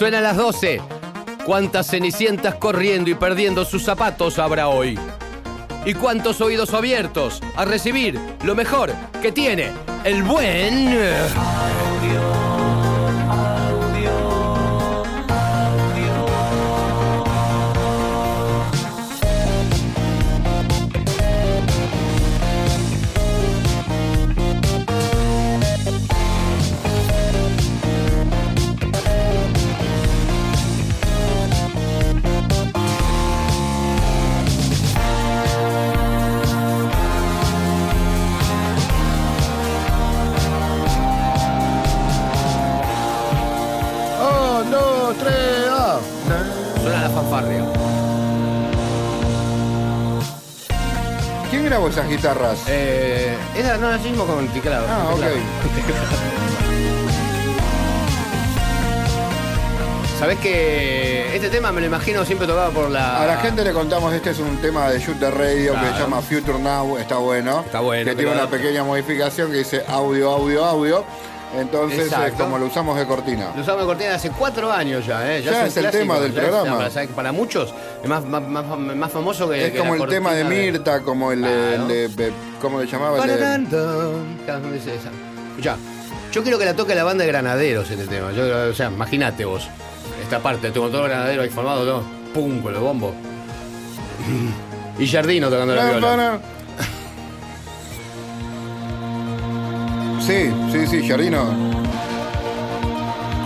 Suena las 12. ¿Cuántas cenicientas corriendo y perdiendo sus zapatos habrá hoy? ¿Y cuántos oídos abiertos a recibir lo mejor que tiene el buen... ¿Quién grabó esas guitarras? Eh, esa no la hicimos con teclado. Ah, con ok. teclado. Sabés que este tema me lo imagino siempre tocado por la. A la gente le contamos, este es un tema de Shoot the Radio que se llama Future Now, está bueno. Está bueno, Que tiene una pequeña modificación que dice audio, audio, audio. Entonces, es como lo usamos de cortina. Lo usamos de cortina hace cuatro años ya, ¿eh? Ya es el clásico, tema del es- programa. para, muchos es más, más, más, más famoso que. Es que como la el tema de Mirta, como el, de- Claro. el de, ¿Cómo le llamaba? El de- yo quiero que la toque la banda de granaderos este tema. Yo, o sea, imagínate vos. Esta parte, tengo todo el granadero ahí formado, todo. Pum, con los bombos. Y Jardino tocando la viola. Sí, sí, sí, Jardino.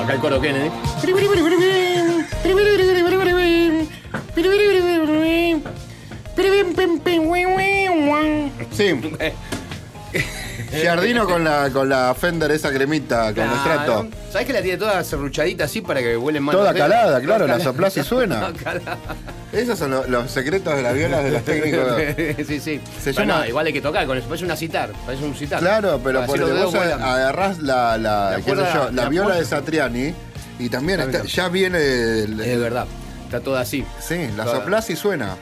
Acá el coro Kennedy. Sí. Jardino con la, con la Fender esa cremita, con el estrato. ¿Sabés que la tiene toda serruchadita así para que huelen mal? Toda los dedos? calada, claro, la soplás y suena. Toda calada. Esos son lo- los secretos de las violas de los técnicos. sí, sí. Se Pero llama- no, igual hay que tocar con eso. Parece una citar. Parece un citar. Claro, pero dedos vos vuelan. agarrás la, la, yo, viola de Satriani y también Está ya viene el, Es verdad. Está toda así. Sí, la soplás y suena.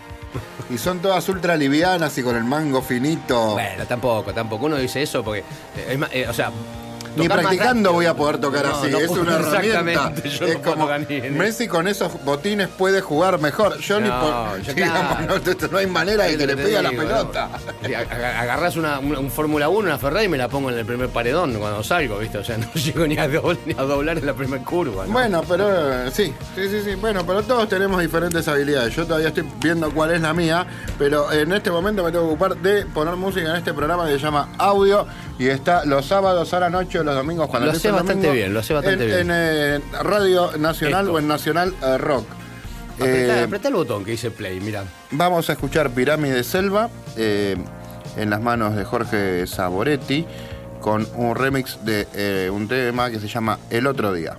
Y son todas ultra livianas y con el mango finito. Bueno, tampoco, tampoco. Uno dice eso porque. eh, eh, o sea. Ni más practicando voy a poder tocar No, así, no es una herramienta. Yo es no como Messi con esos botines puede jugar mejor. Yo ni No, por, digamos, claro. no, hay manera de que le pegue a la pelota. Agarrás una, un, Fórmula 1, una Ferrari y me la pongo en el primer paredón cuando salgo, ¿viste? O sea, no llego ni a, dobl- ni a doblar en la primera curva. ¿no? Bueno, pero sí, sí, sí, sí. Bueno, pero todos tenemos diferentes habilidades. Yo todavía estoy viendo cuál es la mía, pero en este momento me tengo que ocupar de poner música en este programa que se llama Audio y está los sábados a la noche o los domingos cuando Lo el bastante domingo, bien, lo hace bastante en, bien. En eh, Radio Nacional Esto. o en Nacional eh, Rock. Apretá, Eh, apretá el botón que dice play, mira. Vamos a escuchar Pirámide Selva en las manos de Jorge Saboretti con un remix de un tema que se llama El otro día.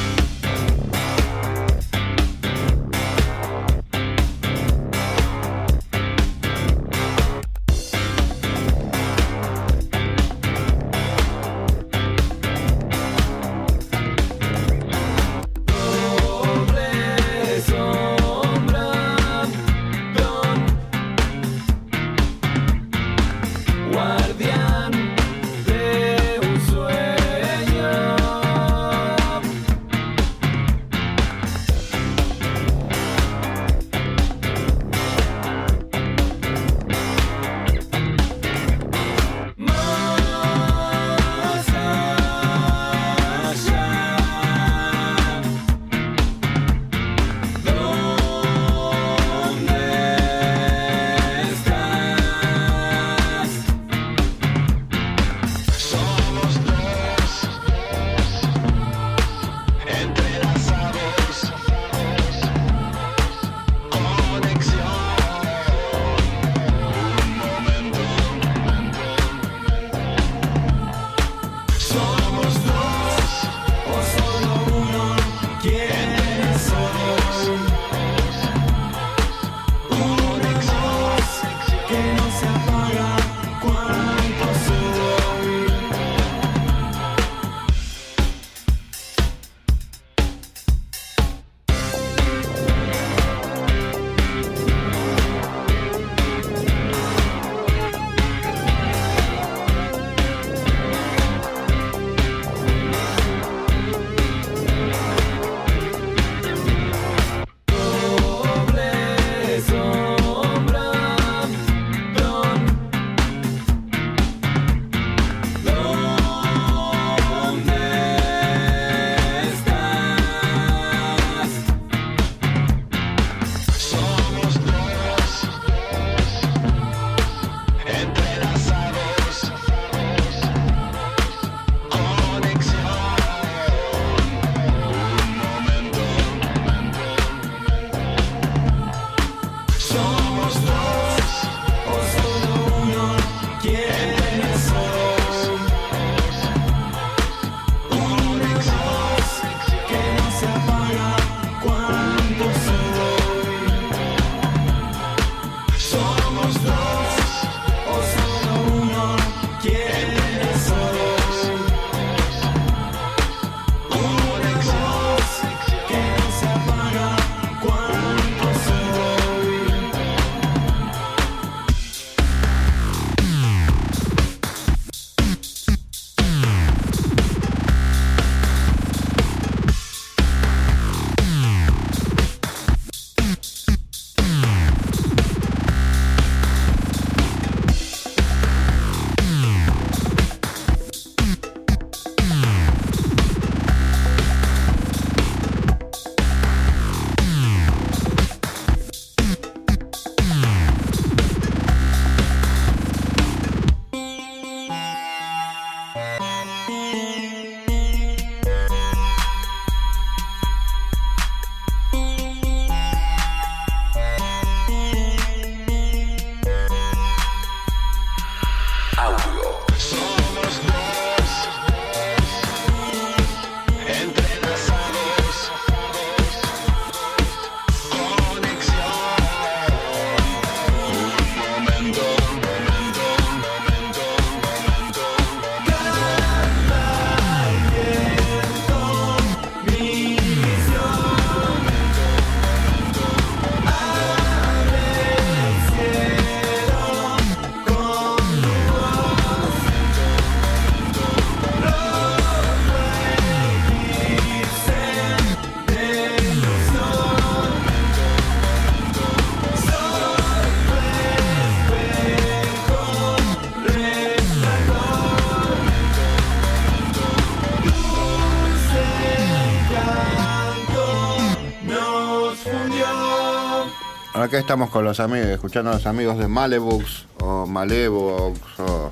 Acá estamos con los amigos, escuchando a los amigos de Malebux o Malebux o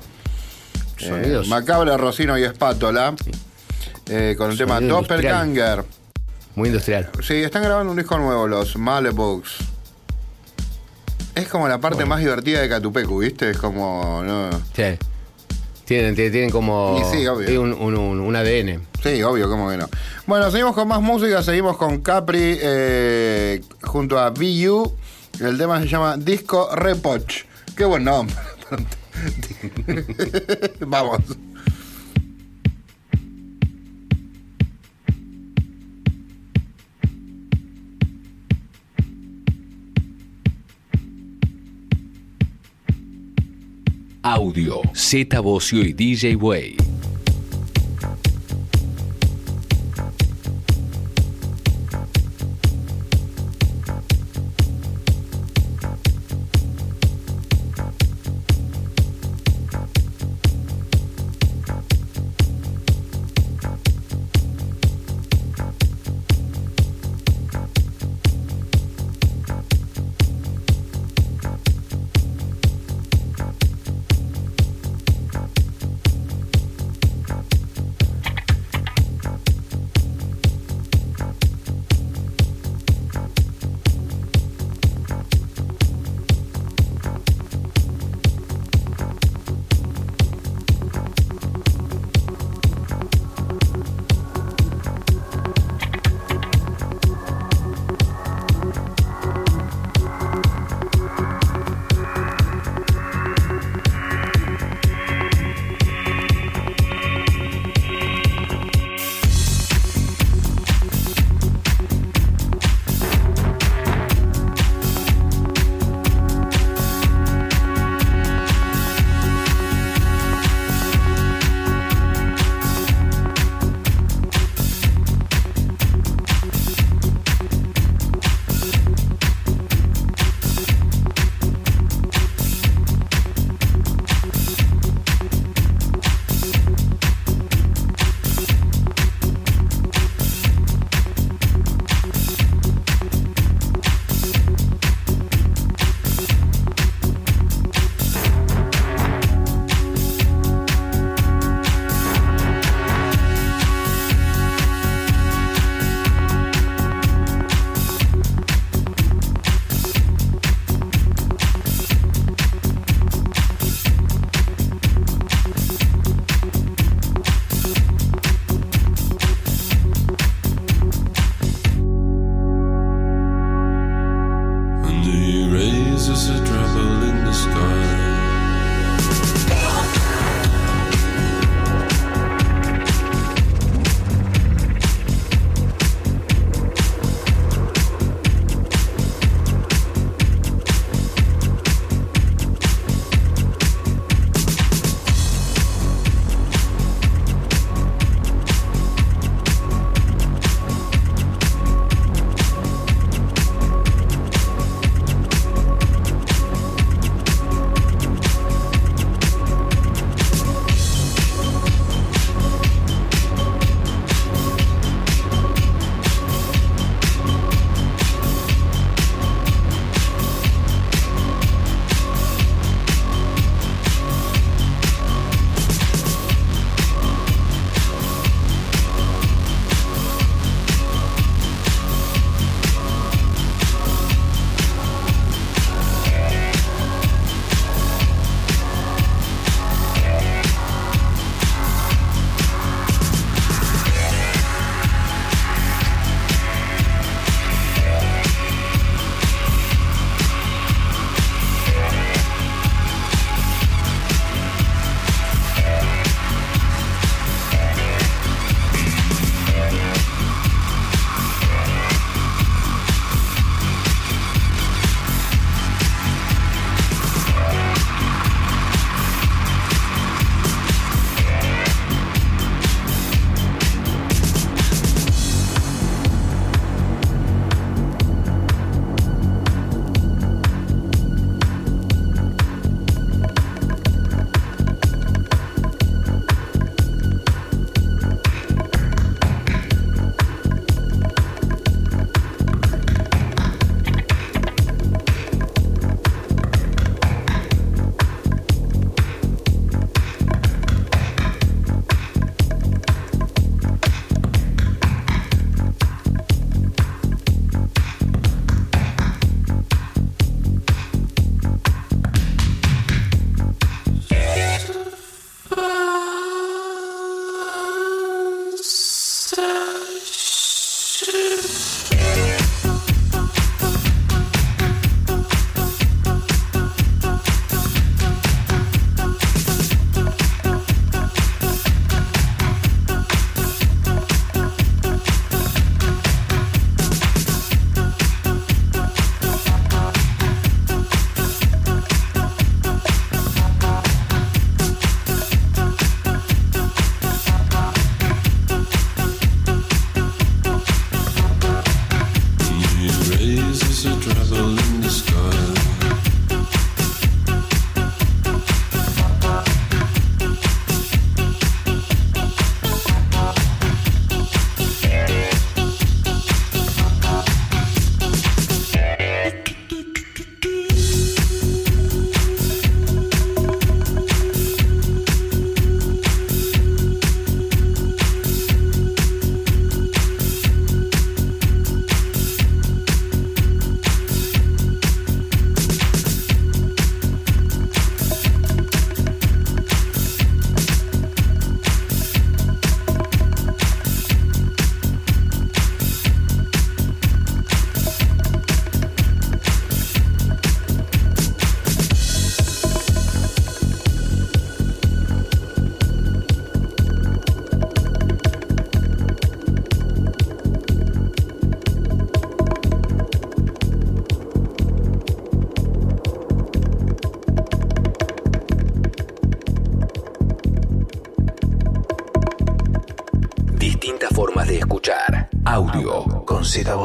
eh, Sonidos. Macabra, Rocino y Espátola eh, con el tema Sonido Doppelganger. Muy industrial. Sí, están grabando un disco nuevo, los Malebux. Es como la parte más divertida de Catupecu, ¿viste? Es como. no- Sí. Tienen, tienen, como sí, obvio. sí, un, un- un- un ADN. Sí, obvio, ¿cómo que no? Bueno, seguimos con más música, seguimos con Capri eh, junto a VU. El tema se llama Disco Repoch. Qué buen nombre. Vamos. Audio, Z Bocio y DJ Way.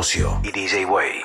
Bocio y DJ Way.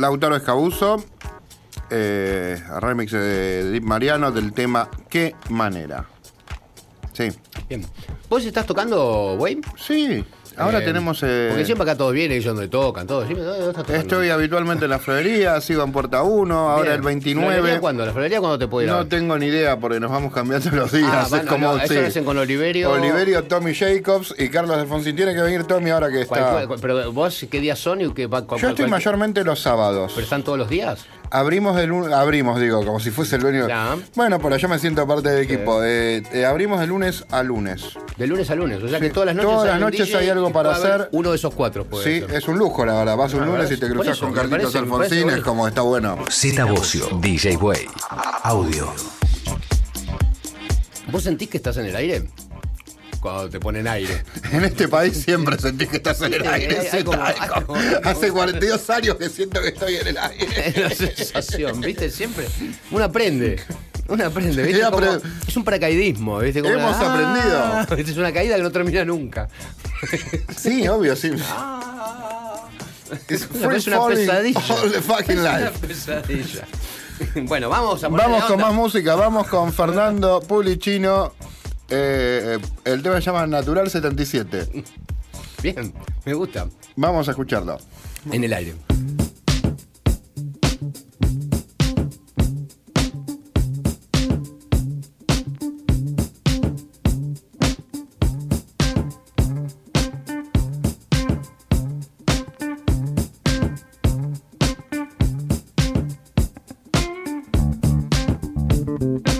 Lautaro Escabuso, eh, remix de Deep Mariano del tema ¿Qué manera? Sí. Bien. ¿Vos estás tocando, Wayne? Sí. Ahora Eh, tenemos. eh, Porque siempre acá todos vienen, ellos donde tocan, todos. Estoy habitualmente en la florería, sigo en Puerta 1, ahora el 29. ¿Florería cuándo? ¿La florería cuándo te puede ir No tengo ni idea porque nos vamos cambiando los días. Ah, es van- como. no, eso sí. lo hacen con Oliverio. Oliverio, Tommy Jacobs y Carlos Alfonsín. Tiene que venir Tommy ahora que ¿Cuál- está. cuál- cuál- pero vos, ¿qué días son y qué va Yo estoy cuál- mayormente los sábados. ¿Pero están todos los días? Abrimos el abrimos, digo, como si fuese el dueño. Bueno, pero yo me siento parte del equipo. Eh, eh, abrimos de lunes a lunes. De lunes a lunes. O sea que todas las noches todas las noches DJ hay algo para hacer. Uno de esos cuatro puede Sí, ser. es un lujo, la verdad. Vas un Ah, lunes ¿verdad? y te cruzas eso, con Carlitos Alfonsín, es como está bueno. Z Bocio, DJ Way. Audio. ¿Vos sentís que estás en el aire? Cuando te ponen aire. En este país siempre sentís que estás en el Sí, aire. hay- hay como- hay como- como- Hace 42 años que siento que estoy en el aire. Es la sensación, ¿viste? Siempre. Uno aprende. Uno aprende, es un paracaidismo, ¿viste? Como Hemos aprendido. Es una caída que no termina nunca. Sí, obvio, sí. Es una pesadilla. all the fucking Es una pesadilla. Bueno, vamos a Vamos con más música, vamos con Fernando Pulicino. Eh, eh, el tema se llama Natural 77. Bien, me gusta. Vamos a escucharlo. En el aire. La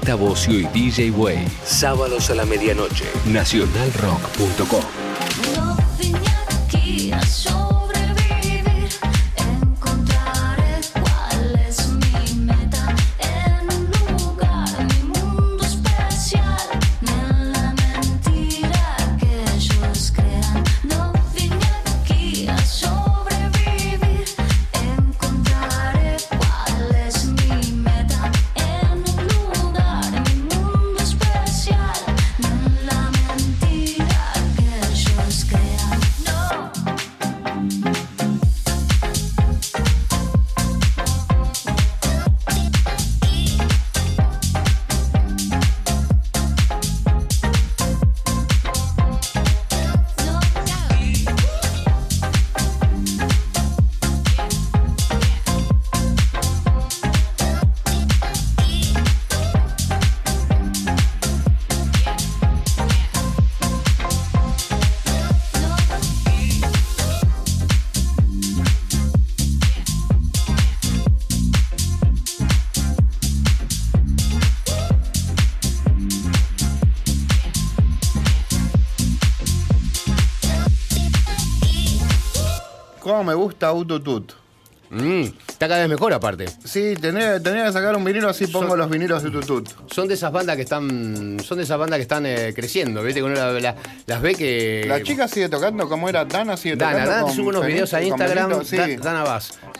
Z Bocio y DJ Way. Sábados a la medianoche. Nacionalrock.com. me gusta Ututut. Mm, está cada vez mejor aparte. Sí, tenía, tenía que sacar un vinilo así pongo Son- los vinilos de Ututut. Son de esas bandas que están. Son de esas bandas que están eh, creciendo, ¿viste? Que uno la- la- las ve que. La chica sigue tocando, ¿cómo era? Dana sigue Dana, tocando. Dana con sube unos videos a Instagram. Benito, sí. Da- Dana.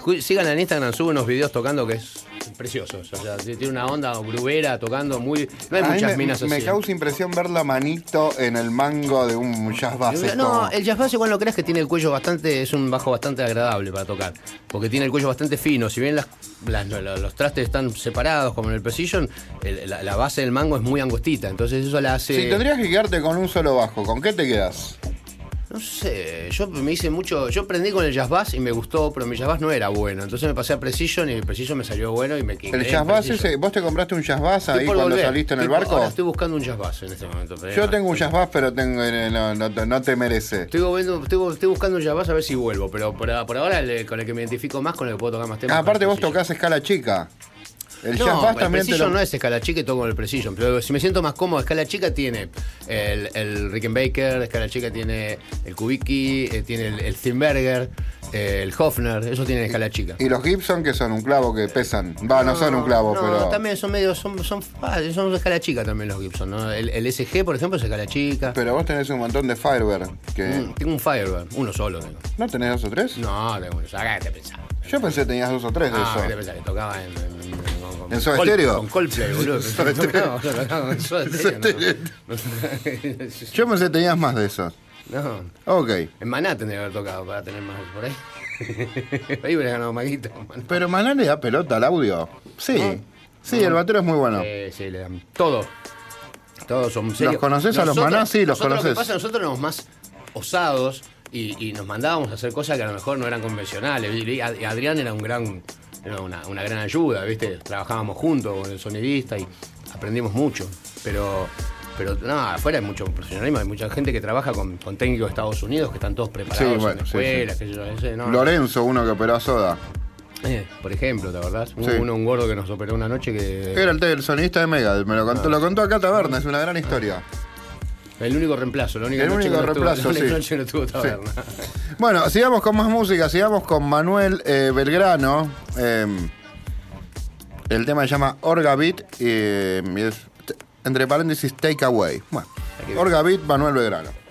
Ju- Síganla en Instagram, sube unos videos tocando que es preciosos. O sea, tiene una onda grubera tocando muy. No hay A muchas me, minas me así. causa impresión ver la manito en el mango de un jazz bass. No, como- el jazz bass igual no creas que tiene el cuello bastante, es un bajo bastante agradable para tocar, porque tiene el cuello bastante fino, si bien las, las- lo- lo- los trastes están separados como en el precision, el- la, la base del mango es muy angostita, entonces eso la hace... Si tendrías que quedarte con un solo bajo, ¿con qué te quedas? No sé, yo me hice mucho, yo aprendí con el jazz bass y me gustó, pero mi jazz bass no era bueno, entonces me pasé a precision y el precision me salió bueno y me quedé El jazz bass ese, ¿vos te compraste un jazz bass ahí cuando volver. saliste en el por- barco? Ahora estoy buscando un jazz bass en este momento. Yo tengo un jazz bass, pero tengo, eh, no, no te- no te merece. Estoy, estoy- estoy buscando un jazz bass a ver si vuelvo, pero por, por ahora el- con el que me identifico más, con el que puedo tocar más temas. Ah, aparte vos tocás escala chica. El No, jazz bass el también Precision lo... no es escala chica y toco con el Precision, pero si me siento más cómodo, escala chica tiene el, el Rickenbacker, escala chica tiene el Kubicki, eh, tiene el, el Zimberger, el Hofner, eso tiene escala chica. Y los Gibson que son un clavo que pesan. Va, no, son un clavo, no, pero... también son medio, son, son, son de escala chica también los Gibson, ¿no? El, el SG, por ejemplo, es escala chica. Pero vos tenés un montón de Firebird. Que... Mm, tengo un Firebird, uno solo tengo. ¿No tenés dos o tres? No, tengo uno, acá te pensás. Yo pensé que tenías dos o tres de Ah, ¿qué te eso. pensás? Que tocaba en... en, en- con- ¿En Soda Col- Stereo? Con Coldplay, boludo. Yo pensé que tenías más de esos. No, Ok. en Maná tendría que haber tocado para tener más por ahí. ahí hubiera ganado Maguito. Maná. Pero Maná le da pelota al audio. Sí. Sí, el batero es muy bueno. Eh, sí, le dan todo. Todos son serios. conoces a los Maná? Sí, los nosotros Lo conoces. que pasa, nosotros éramos más osados y, y nos mandábamos a hacer cosas que a lo mejor no eran convencionales. Y Adrián era un gran, era una, una gran ayuda, ¿viste? Trabajábamos juntos con el sonidista y aprendimos mucho. Pero, pero no, afuera hay mucho profesionalismo, hay mucha gente que trabaja con, con técnicos de Estados Unidos que están todos preparados Sí, bueno, en sí, escuelas, sí. sé yo, ese, no, Lorenzo, uno que operó a Soda. eh, por ejemplo, ¿te acordás? Hubo Sí. uno, un gordo que nos operó una noche que. Era el, el sonidista de Mega, me lo contó, lo contó acá Taberna, es una gran historia. El único reemplazo, la única El único que no reemplazo, sí. noche que no tuvo taberna. Bueno, sigamos con más música, sigamos con Manuel eh, Belgrano. eh, el tema se llama Orga Beat y es, entre paréntesis Take Away. Bueno, Aquí Orga Beat, Manuel Belgrano.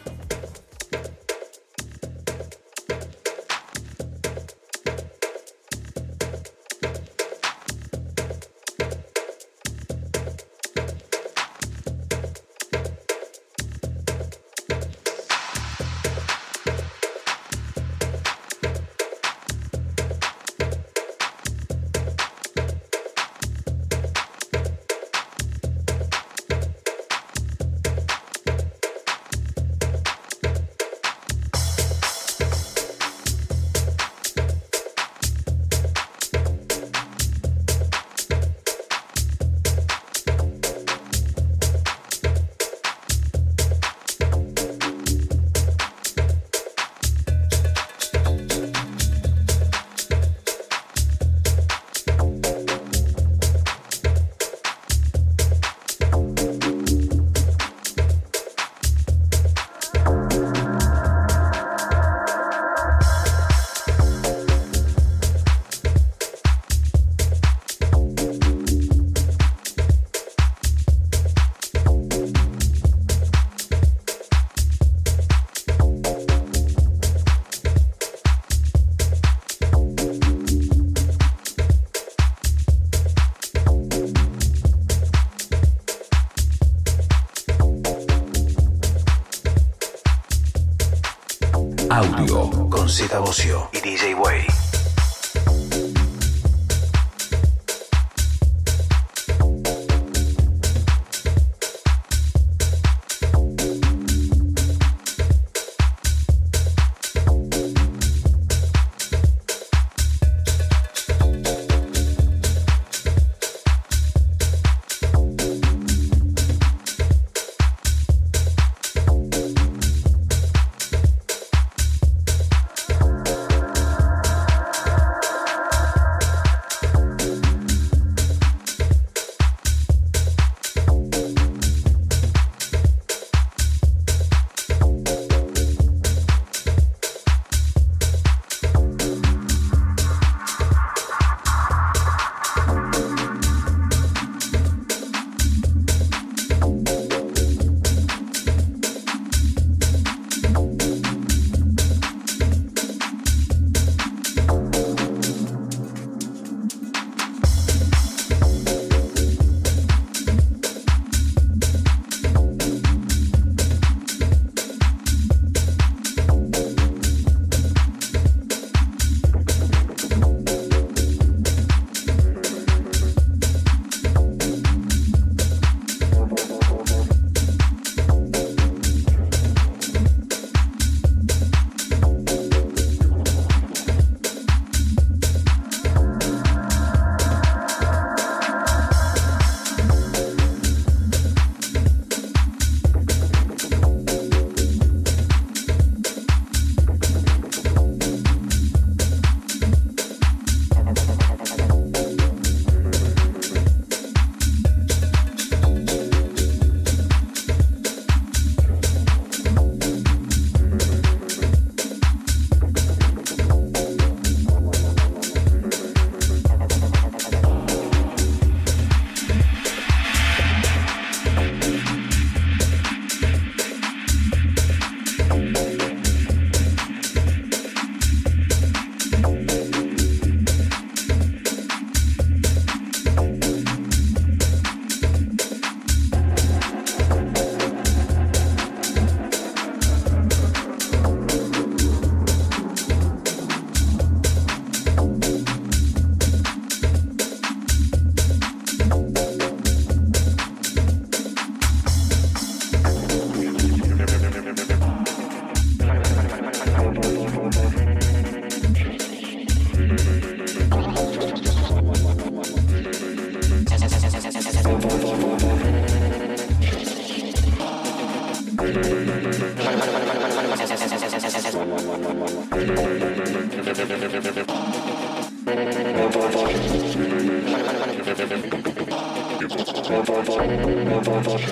Audio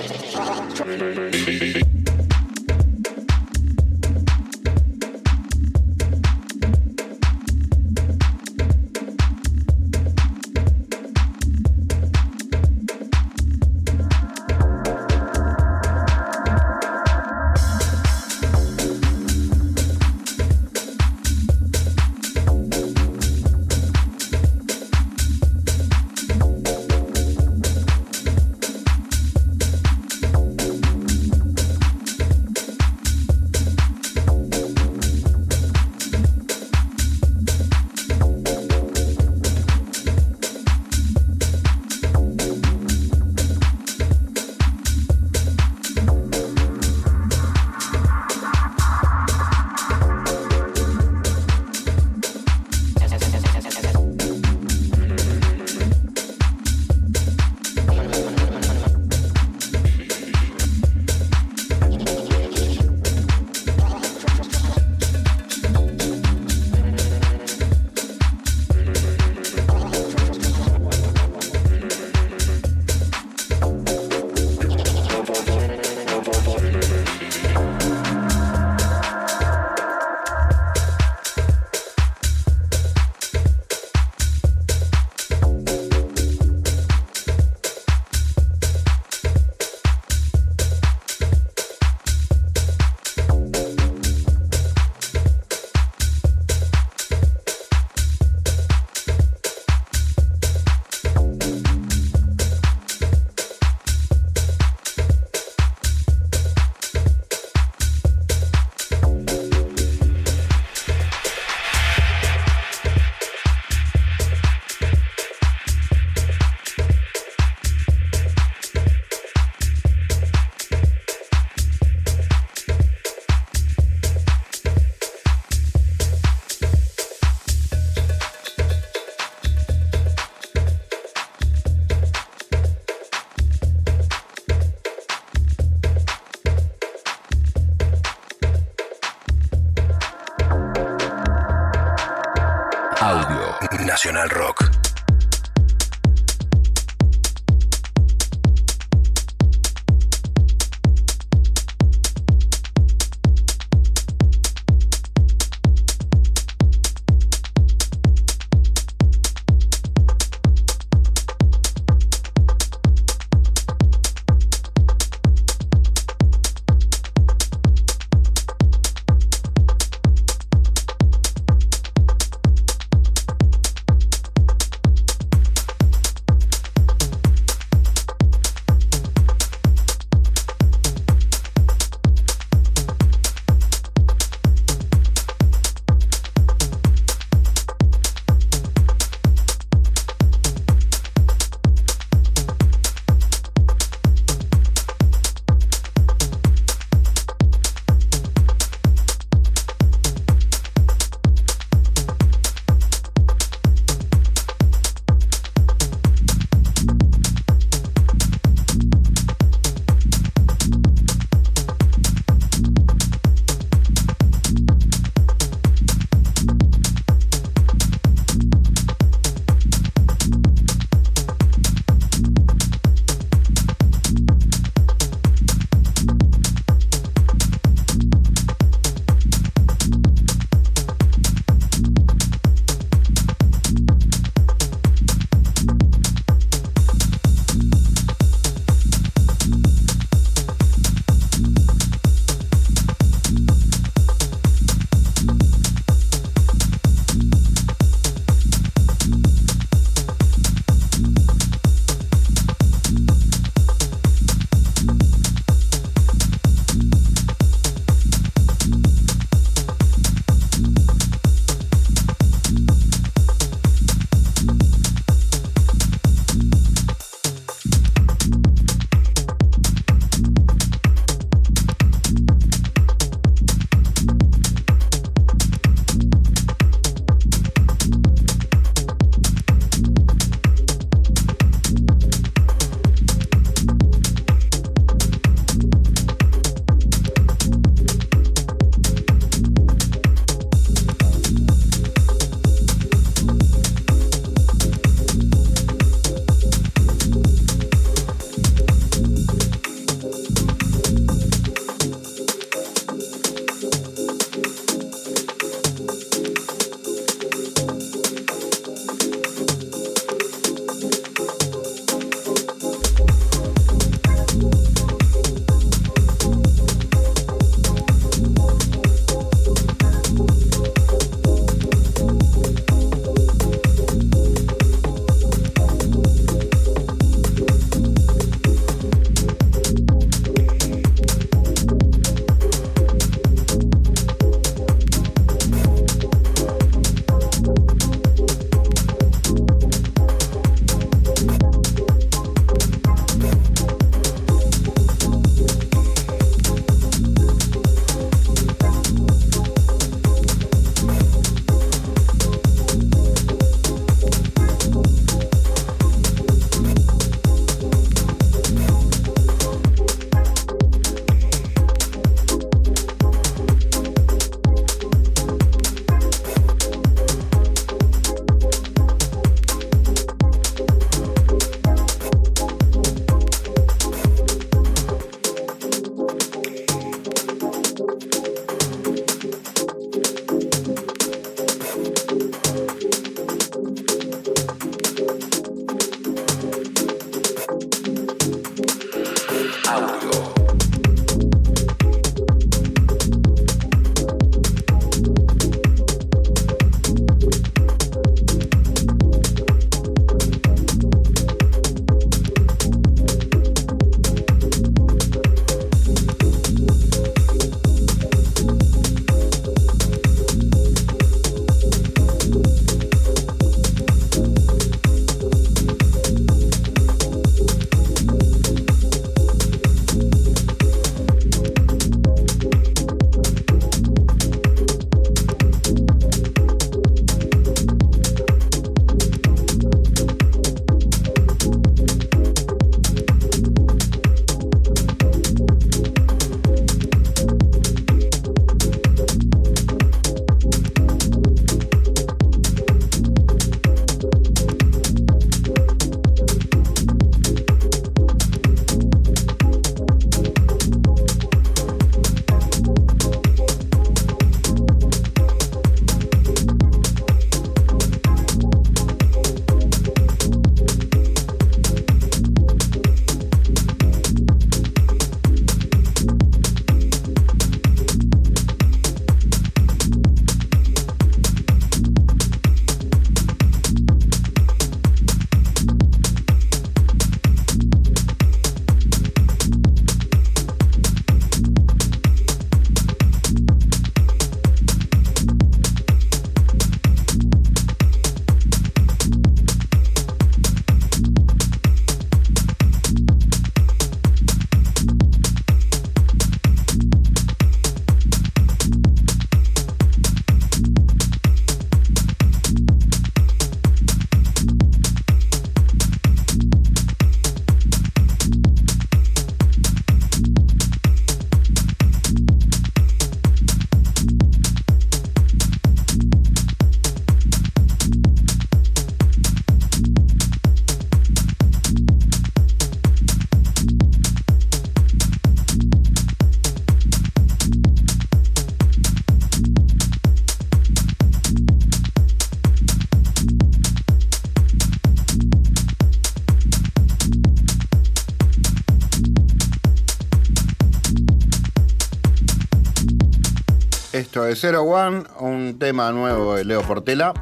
Esto es Zero One, un tema nuevo de Leo Portela,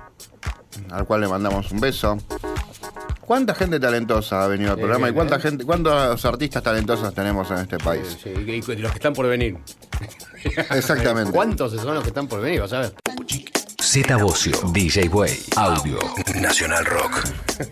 al cual le mandamos un beso. ¿Cuánta gente talentosa ha venido al programa y cuánta ¿eh? gente, cuántos artistas talentosos tenemos en este país? Sí, y y los que están por venir. Exactamente. ¿Cuántos son los que están por venir? Vas a ver. Z Bocio, DJ Way, Audio, Nacional Rock.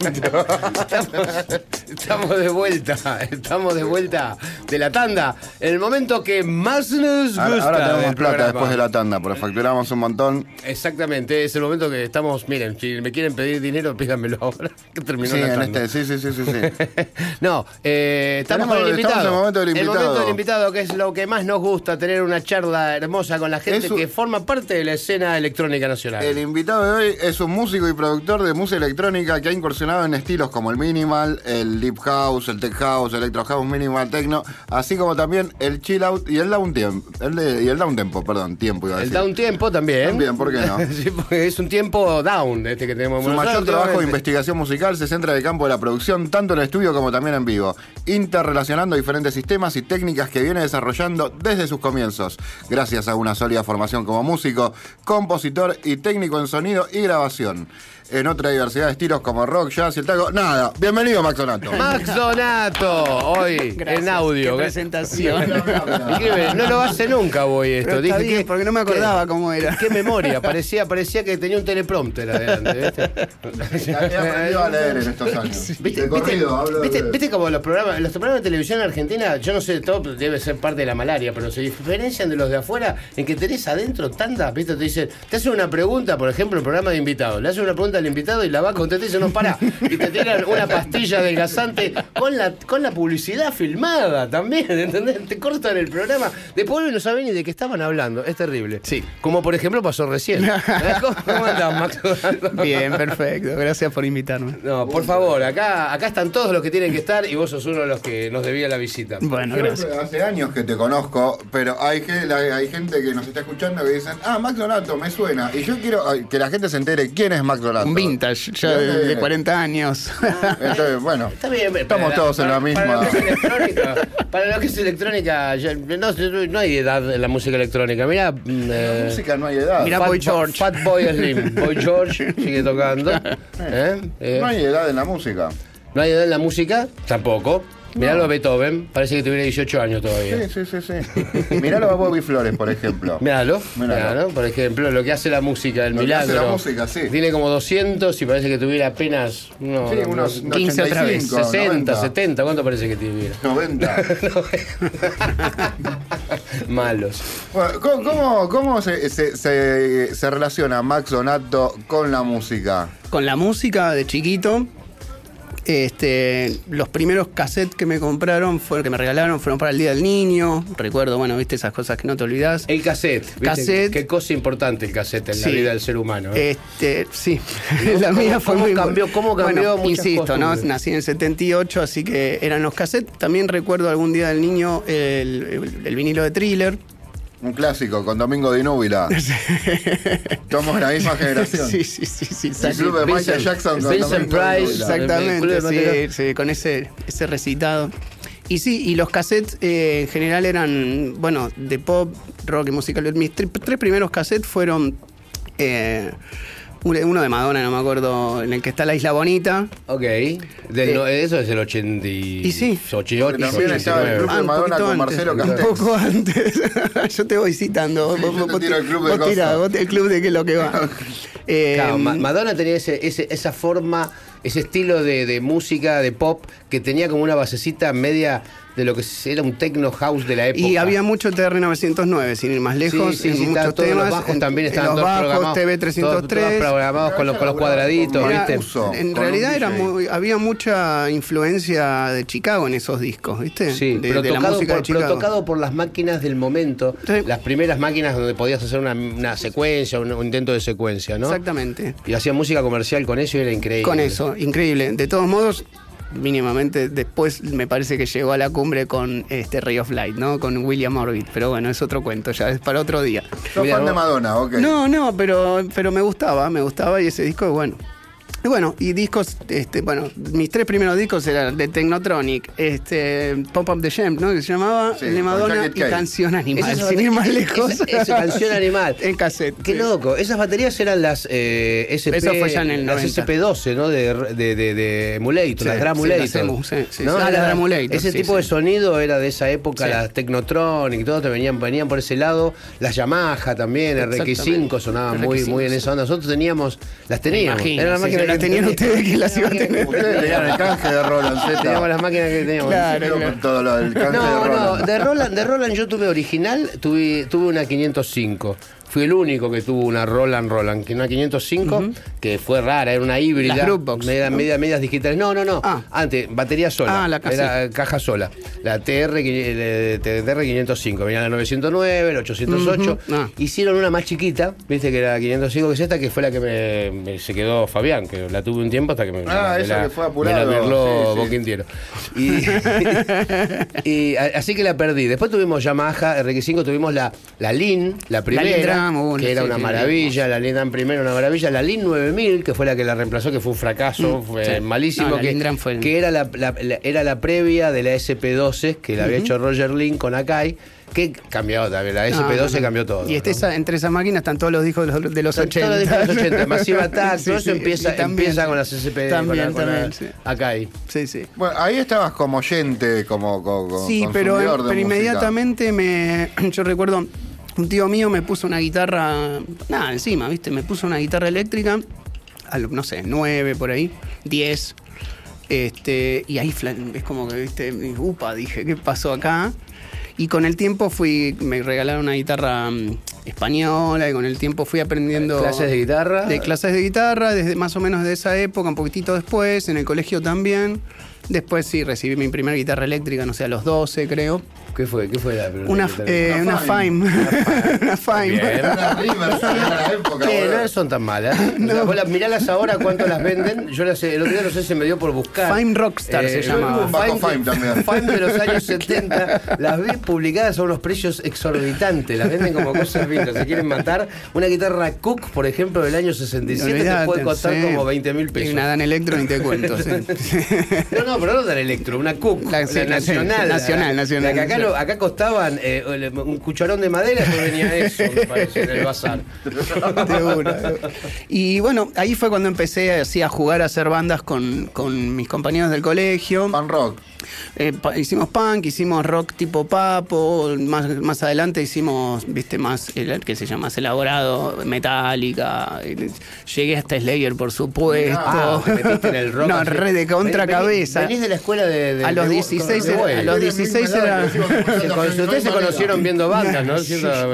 Estamos de vuelta, estamos de vuelta de la tanda. En el momento que más nos gusta. Ahora, ahora tenemos plata programa. después de la tanda, porque facturamos un montón. Exactamente, es el momento que estamos. Miren, si me quieren pedir dinero, pídanmelo ahora. Que terminó Sí, la en tanda. este, sí, sí, sí, sí, sí. no, eh, estamos con el estamos invitado. en el momento del invitado. momento del invitado, que es lo que más nos gusta, tener una charla hermosa con la gente un- que forma parte de la escena electrónica nacional. El invitado de hoy es un músico y productor de música electrónica que ha incursionado en estilos como el minimal, el deep house, el tech house, el electro house, minimal techno, así como también el chill out y el down tempo, el de- y el down tempo, perdón, tiempo iba a El decir. down tiempo también. También, ¿por qué no? sí, porque es un tiempo down este que tenemos. Su mayor trabajo de investigación musical se centra en el campo de la producción, tanto en estudio como también en vivo, interrelacionando diferentes sistemas y técnicas que viene desarrollando desde sus comienzos, gracias a una sólida formación como músico, compositor y técnico en sonido y grabación. En otra diversidad de estilos como rock, jazz y el tango. Nada, bienvenido Max Donato. Max Donato, hoy Gracias, en audio. qué presentación. No lo hace nunca voy esto. Dije bien, que- porque no me acordaba que- cómo era. Qué memoria, parecía, parecía que tenía un teleprompter adelante, ¿viste? He aprendido a leer en estos años. ¿Viste, De corrido, hablo viste- de- viste como los programas, los programas de televisión en Argentina, yo no sé, todo debe ser parte de la malaria, pero se diferencian de los de afuera en que tenés adentro tantas, viste, te dicen, te hacen una pregunta, por ejemplo, el programa de invitados, le hacen una pregunta al invitado y la va a contestar y dice, no, para, y te tiran una pastilla adelgazante con la, con la publicidad filmada también, ¿entendés? Te cortan el programa, después no saben ni de qué estaban hablando, es terrible. Sí. Como por ejemplo pasó recién. ¿Eh? ¿Cómo, cómo andás, Max? Bien, perfecto. Gracias por invitarme. No, por favor, acá, acá están todos los que tienen que estar y vos sos uno de los que nos debía la visita. Bueno, Yo gracias. Hace años que te conozco, pero hay, que- hay gente que nos está escuchando que dicen, ah, Max Donato, me suena. Y yo quiero que la gente se entere quién es Max Donato. Un vintage, ya ¿De de, dónde de viene? 40 años. Entonces, bueno, Está bien, pero Estamos para- todos en la misma. Para lo que es electrónica, para lo que es electrónica ya- no, no hay edad en la música electrónica. Mira, la música no hay edad. Mira, Boy George. Fat Boy Slim. Boy George sigue tocando. ¿Eh? Eh, No hay edad en la música. ¿no hay edad en la música? Tampoco. Miralo a Beethoven, parece que tuviera 18 años todavía. Sí, sí, sí, sí. Miralo a Bobby Flores, por ejemplo. Míralo, Míralo. míralo, por ejemplo, lo que hace la música, el Lo que milagro. hace la música, sí. Tiene como 200 y parece que tuviera apenas no, Sí, no, unos no, 15 otra vez, 85, 60, 90. 70, ¿cuánto parece que tuviera? 90. Malos. Bueno, ¿Cómo, cómo, cómo se, se- se- se relaciona Max Donato con la música? Con la música de chiquito, este, los primeros cassettes que me compraron, fueron, que me regalaron, fueron para el Día del Niño. Recuerdo, bueno, viste esas cosas que no te olvidas. El cassette. ¿viste? Cassette. Qué cosa importante el cassette en la vida del ser humano. ¿eh? Este, sí, la ¿Cómo- mía fue cómo muy cambió- cómo cambió Bueno, insisto, ¿no? Nací en el 78, así que eran los cassettes. También recuerdo algún día del niño el, el- el vinilo de thriller. Un clásico con Domingo de Núbila. Somos de la misma generación. Sí, sí, sí, sí. El club de Michael Jackson con Vincent Domingo de Price. Exactamente, de sí, con ese, ese recitado. Y sí, y los cassettes eh, en general eran, bueno, de pop, rock y música. Mis tre- tres primeros cassettes fueron eh, uno de Madonna, no me acuerdo, en el que está la Isla Bonita. Ok. Del no- eso es el 80 y... Y sí. 88, También estaba el 89. club de un Madonna poquito con antes, Marcelo Un Castells. poco antes. Yo te voy citando. Sí, Vos- yo vos- te vos tiro ti- el club de vos cosas. vos- el club de qué es lo que va. Eh, Claro, Ma- Madonna tenía ese, ese- esa forma, ese estilo de, de música, de pop, que tenía como una basecita media de lo que era un techno house de la época. Y había mucho TR-909, sin ir más lejos, Sí, sí, en sí, muchos está- todos temas. los bajos en- también en estaban los bajos, programados. TV303. Todos, todos programados con los, con los cuadraditos, ¿viste? Uso, en realidad era muy, había mucha influencia de Chicago en esos discos, ¿viste? Sí, de, pero, de la tocado música por, de pero Chicago. tocado por las máquinas del momento, Sí. las primeras máquinas donde podías hacer una, una secuencia, un, un intento de secuencia, ¿no? Exactamente. Y hacía música comercial con eso y era increíble. Con eso, increíble. De todos modos, mínimamente después me parece que llegó a la cumbre con este Ray of Light, ¿no? Con William Orbit. Pero bueno, es otro cuento, ya es para otro día. Fan de vos- Madonna, ok. No, no, pero, pero me gustaba, me gustaba y ese disco, bueno. Y bueno, y discos, este, bueno, mis tres primeros discos eran de Technotronic, este, Pop Up the Jam, ¿no? Que se llamaba, Sí, el de Madonna y. Canción Animal, sin ir más lejos. esa- esa canción animal. en cassette. Qué sí. loco. Esas baterías eran las eh, SP, Eso fue ya en el las 90. SP12, ¿no? De, de, de, de Emulator, Sí, las sí, Dramulator. las EMU, sí, sí, ¿no? sí. Ah, Era- las Dramulator, Ese sí, tipo sí. de sonido era de esa época, Sí. las Technotronic y todo, te venían, venían por ese lado. Las Yamaha también, RX5 Exactamente. sonaban muy, RX5, muy en esa onda. Nosotros teníamos, las teníamos. imagino, Eran las sí, máquinas sí, las tenían ustedes que las iba a tener. Ustedes tenían el canje de Roland Z. Teníamos las máquinas que teníamos. Claro. Con todo lo del canje de No, no, Roland. de Roland, de Roland yo tuve original, tuve, tuve una 505. Fui el único que tuvo una Roland Roland, que una 505, que fue rara, era una híbrida. Las Groupbox, media- ¿no? media- medias digitales. No, no, no. Ah. Antes, batería sola. Ah, la cassette. Era caja sola. La TR, TR 505. Venía la 909, la 808. Ujú. Ah. Hicieron una más chiquita, viste que era la 505, que es esta, que fue la que me, me- se quedó Fabián, que la tuve un tiempo hasta que me, Ah, me esa la, que fue me apurado, la merló sí, sí. Boquintiero. Y, así que la perdí. Después tuvimos Yamaha RX5, tuvimos la, la Lin, la primera, Uh, que era sí, una sí, maravilla, la Drum primero una maravilla, la Lin 9000, que fue la que la reemplazó, que fue un fracaso, Mm, fue sí. malísimo, No, que, fue- que era la, la- la- era la previa de la SP12, que la había hecho Roger Lin con Akai, que cambió también, la No, SP12 no, no. cambió todo. Y este ¿no? esa- entre esas máquinas están todos los discos de los, de los Todos 80. los discos de los 80, Massive Attack, Sí, todo eso empieza, también, empieza con las SP, También, con la- con la también, sí. Akai. Sí, sí. Bueno, ahí estabas como oyente, como, como, Sí, pero, de pero música. inmediatamente me. Yo recuerdo, un tío mío me puso una guitarra. Nada, encima, ¿viste? Me puso una guitarra eléctrica, a lo- no sé, 9 por ahí, 10. Este, y ahí es como que, ¿viste? Upa, dije, ¿qué pasó acá? Y con el tiempo fui, me regalaron una guitarra mm, española y con el tiempo fui aprendiendo... ¿Clases de guitarra? De clases de guitarra, desde más o menos de esa época, un poquitito después, en el colegio también. Después sí, recibí mi primera guitarra eléctrica, no sé, a los 12 creo. ¿Qué fue? ¿Qué fue la primera Una, eh, Una una Fime. Fime. Una Fime. Bien. Una River, sí, la época. Eh, boludo. no son tan malas. O sea, vos las- miralas ahora cuánto las venden. Yo las, el otro día no sé si me dio por buscar. Eh, Fime Rockstar se yo llamaba. Fime también. Fime de los años 70. Las vi publicadas a unos precios exorbitantes. Las venden como cosas vistas. Se quieren matar. Una guitarra Cook, por ejemplo, del año 67 te Olvidate, puede costar sí. como 20 mil Y pesos. una Dan Electro ni te cuento. sí. No, no, pero no la Electro, una Cook, La- la, sí, la- nacional. nacional, la- nacional, la que acá, acá costaban eh, un cucharón de madera, que venía eso, me parece, en el bazar. Y bueno, ahí fue cuando empecé así a jugar a hacer bandas con, con mis compañeros del colegio. Pan rock. Eh, hicimos punk, hicimos rock tipo papo, más, más adelante hicimos, viste, más, el, que se llama más elaborado, metálica. Llegué hasta Slayer, por supuesto. Ah, te metiste en el rock. No, así. re de contra Venís- de la escuela de. de- A los de- 16 de- a los de- 16 era- Ustedes se conocieron viendo bandas, ¿no?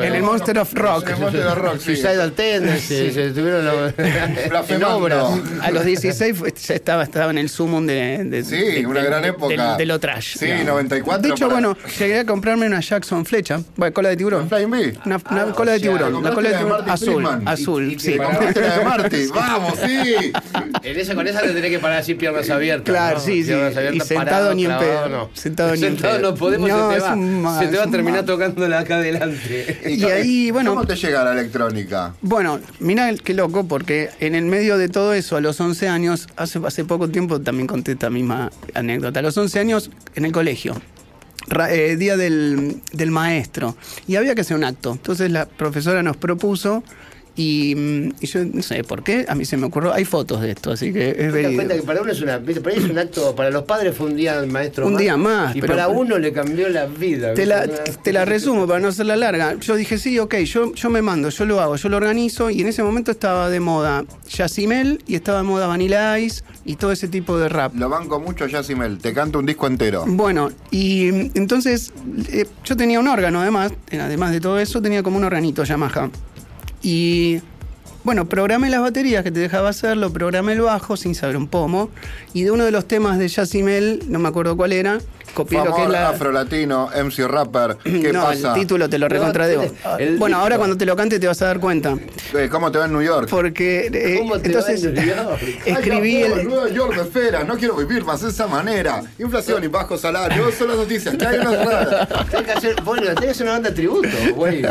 En el Monster of Rock. En el Monster of Rock, sí. Suicidal Tendency, se estuvieron lo- en obras. A los 16 fue- ya estaba, estaba en el sumum de, Sí, una gran época. De, lo trash. Sí, digamos. 94 De hecho, para- bueno, llegué a comprarme una Jackson Flecha, bueno, cola de tiburón. Flying Bee. Una, una Ah, cola o de sea, tiburón, la cola de tiburón azul, Friedman. azul, Y- y- sí. la de Marty. Vamos, sí. En esa, con esa te tenés que parar así, piernas abiertas. Claro, ¿no? sí, sí. Abiertas, Y sentado parado, ni en pedo. no. Sentado ni en pedo. no podemos, No, se te va, un ma- se te va es a terminar tocándola acá adelante. Y ahí, bueno- ¿Cómo te llega la electrónica? Bueno, mira qué loco, porque en el medio de todo eso, a los 11 años, hace, hace poco tiempo también conté esta misma anécdota. A los 11 años, en el colegio, eh, día del, del maestro, y había que hacer un acto. Entonces la profesora nos propuso, y, mm, y yo no sé por qué, a mí se me ocurrió, hay fotos de esto, así que es ¿Te das cuenta que para uno es una, para, es un acto, para los padres fue un día maestro Un día más, y pero- para uno le cambió la vida. Te la, ¿viste? te la resumo para no hacerla larga. Yo dije, sí, ok, yo, yo me mando, yo lo hago, yo lo organizo. Y en ese momento estaba de moda Yacimel y estaba de moda Vanilla Ice y todo ese tipo de rap. Lo banco mucho, Yacimel. Te canto un disco entero. Bueno, y mm, entonces eh, yo tenía un órgano además, además de todo eso, tenía como un organito Yamaha. Y bueno, programé las baterías que te dejaba hacerlo, programé el bajo sin saber un pomo. Y de uno de los temas de Yacimel, no me acuerdo cuál era, copié lo que es Famor, la... afrolatino, MC rapper. ¿Qué no, pasa? el título te lo recontradebo. el Bueno, ahora disco. cuando te lo cante te vas a dar cuenta. Eh, ¿Cómo te va en New York? Porque eh, ¿Cómo te entonces va en New York? escribí Ay, no, el, Nueva York de esfera, no quiero vivir más de esa manera. Inflación y bajo salario, son las noticias. que hay en las redes. Tenés que hacer, bueno, tenés que hacer una banda de tributo, güey.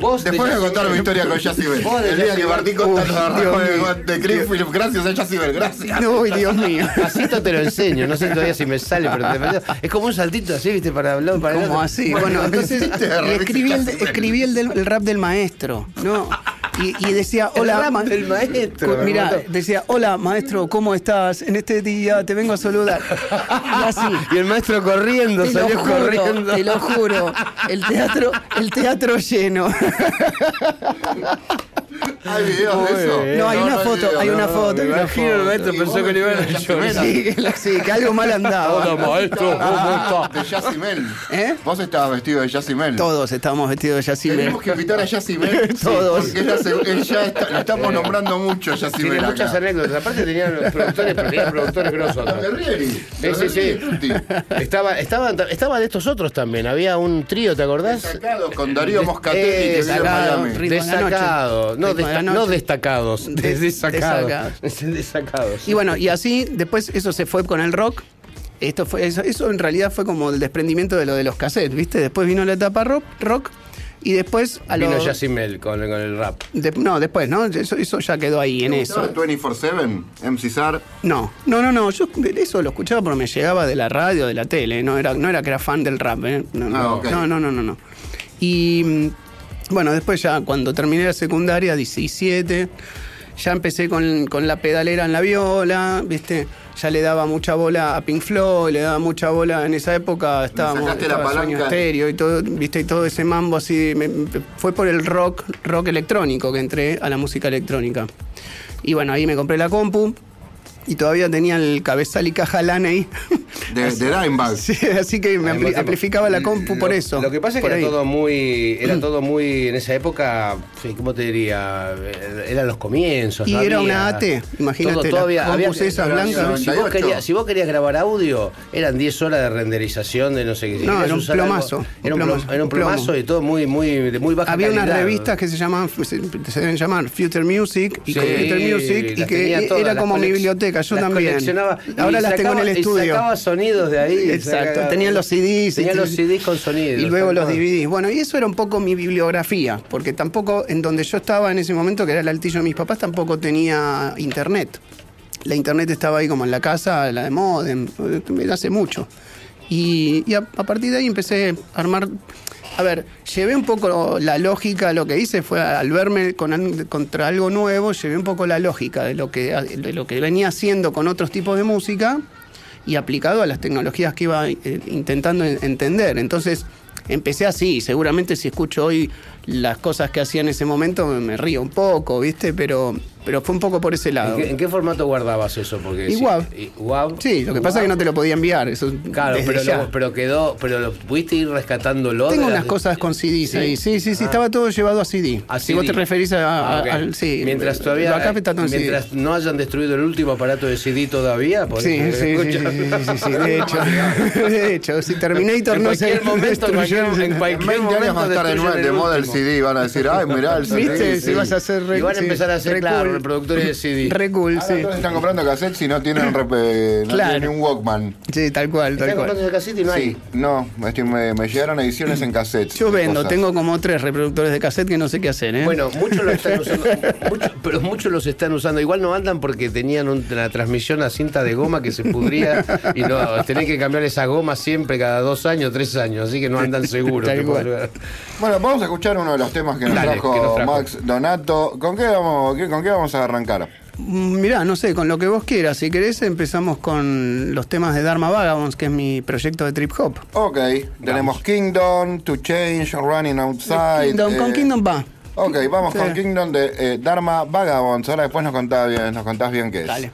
Vos de Después voy a Jazzy contar mi Bell. historia con. Vos de El día que Bell. Uy, arreglos mío. de Greenfield. Gracias a Jacibel, gracias. No, Dios mío. Pasito te lo enseño, no sé todavía si me sale, pero te- es como un saltito así, viste, para hablar para ¿Cómo así? Bueno, entonces escribí, el, Jacibel. escribí el, del- el rap del maestro, ¿no? Y, y decía, hola, ma- del maestro, Mira, decía, hola maestro, ¿cómo estás? En este día te vengo a saludar. Y así. Y el maestro corriendo, Te salió juro, corriendo. te lo juro. El teatro, el teatro lleno. ¿Hay videos de eso? No, hay una foto, hay una foto, Me imagino el maestro pensó que le iban a llorar. Sí, que, algo mal andaba. Hola, maestro, ¿cómo está? De Jacimel. ¿Eh? Vos estabas vestido de Jacimel. Todos estábamos vestidos de Yacimel. Tenemos que invitar a Jacimel. Todos. Porque ella, se- ella está- la estamos nombrando mucho a Jacimel. Tiene muchas anécdotas. Aparte tenían los productores, pero tenían productores grosos. Sí, sí, sí. Rieri Tutti. Estaba, estaba, estaba de estos otros también. Había un trío, ¿te acordás? Sacado con Darío Moscatelli que vive en Miami. No, de la desta- noche. no destacados. De- Desacados. desacados. Y bueno, y así después eso se fue con el rock. Esto fue eso, eso en realidad fue como el desprendimiento de lo de los cassettes, ¿viste? Después vino la etapa rock, rock y después a Vino los Yacimel con, con el rap. de- no, después, ¿no? Eso, eso ya quedó ahí en eso. 24-7, MC Sar. No, no, no, no, yo eso lo escuchaba porque me llegaba de la radio, de la tele, no era, no era que era fan del rap, ¿eh? No, no, Ah, no, no, no, no. Y mm, bueno, después ya cuando terminé la secundaria, 17, ya empecé con, con la pedalera en la viola, ¿viste? Ya le daba mucha bola a Pink Floyd, le daba mucha bola en esa época, estábamos estaba Sueño. Estéreo y todo, ¿viste? Y todo ese mambo así, me- me- fue por el rock, rock electrónico que entré a la música electrónica. Y bueno, ahí me compré la compu y todavía tenía el cabezal y caja LAN ahí. De, de Dimebag. Sí, así que me ampli- amplificaba la compu por eso. Lo que pasa es que era ahí. todo muy. Era todo muy. En esa época, ¿cómo te diría? Eh, Eran los comienzos. Y no era había- una AT, imagínate, Todo, todavía había. esas si, blancas. vos 98. querías, si vos querías grabar audio, eran 10 horas de renderización de no sé qué. No, era un algo- plomazo, era un plomazo, plomazo, era un un plomo. plomazo y todo muy, muy, de muy baja Había unas revistas que se llamaban, se, se deben llamar Future Music y Sí, Music y que tenía todas, era como mi colec- yo las también. coleccionaba Ahora las tengo en el estudio. Y sacaba sonidos de ahí. Exacto, sacaba- tenían los CDs. Tenían y- los CDs con sonidos. Y luego los. DVDs. Bueno, y eso era un poco mi bibliografía, porque tampoco, en donde yo estaba en ese momento, que era el altillo de mis papás, tampoco tenía internet. La internet estaba ahí como en la casa, la de modem, eh, hace mucho. Y, y a, a partir de ahí empecé a armar. A ver, llevé un poco la lógica, lo que hice fue al verme contra algo nuevo, llevé un poco la lógica de lo que, venía haciendo con otros tipos de música y aplicado a las tecnologías que iba eh, intentando en- entender. Entonces empecé así, seguramente si escucho hoy las cosas que hacía en ese momento me, me río un poco, ¿viste? Pero, pero fue un poco por ese lado. ¿En qué, en qué formato guardabas eso? Porque Y si- WAV. y- WAV. Sí, lo que pasa es que no te lo podía enviar, eso Claro, pero, ya. lo- pero quedó, pero lo pudiste ir rescatándolo. Tengo unas cosas con CDs ahí, sí, sí, sí, estaba todo llevado a CD. A si vos te referís a, a- Ah, al- sí, mientras todavía acá está todo en CD. mientras no hayan destruido el último aparato de CD todavía, por Sí, eso sí, sí, sí, sí, sí, sí, de hecho, de hecho, si Terminator En no se cualquier momento, en cualquier- destruyó- en cualquier 20 años momento de nuevo, moda el. CD. Van a decir, ay, mirá el CD. ¿Viste? sí. Si vas a hacer Y van a sí, empezar a hacer, claro. Reproductores de CD. Re cool, Ahora sí. todos están comprando cassettes y no tienen, rep- eh, no Claro. tienen ni un Walkman. Sí, tal cual, tal Están comprando cual. ese cassette y no hay. Sí, no, estoy- me, me llegaron ediciones en cassettes. Yo de vendo, cosas. tengo como tres reproductores de cassette que no sé qué hacer, ¿eh? Bueno, muchos los están usando, muchos- pero muchos los están usando. Igual no andan porque tenían un- una transmisión a cinta de goma que se pudría y no tenés que cambiar esa goma siempre cada dos años, tres años, así que no andan seguros. Tal te puedo cual. asegurar. Bueno, vamos a escuchar uno de los temas que nos, Dale, trajo, que nos trajo. Max Donato. ¿Con qué, vamos, qué- ¿Con qué vamos a arrancar? Mm, Mirá, no sé, con lo que vos quieras. Si querés, empezamos con los temas de Dharma Vagabonds, que es mi proyecto de trip hop. Ok, tenemos Kingdom, To Change, Running Outside. Kingdom, con eh, Kingdom va. Ok, vamos Sí. con Kingdom de eh, Dharma Vagabonds. Ahora después nos contás bien, nos contás bien qué es. Dale.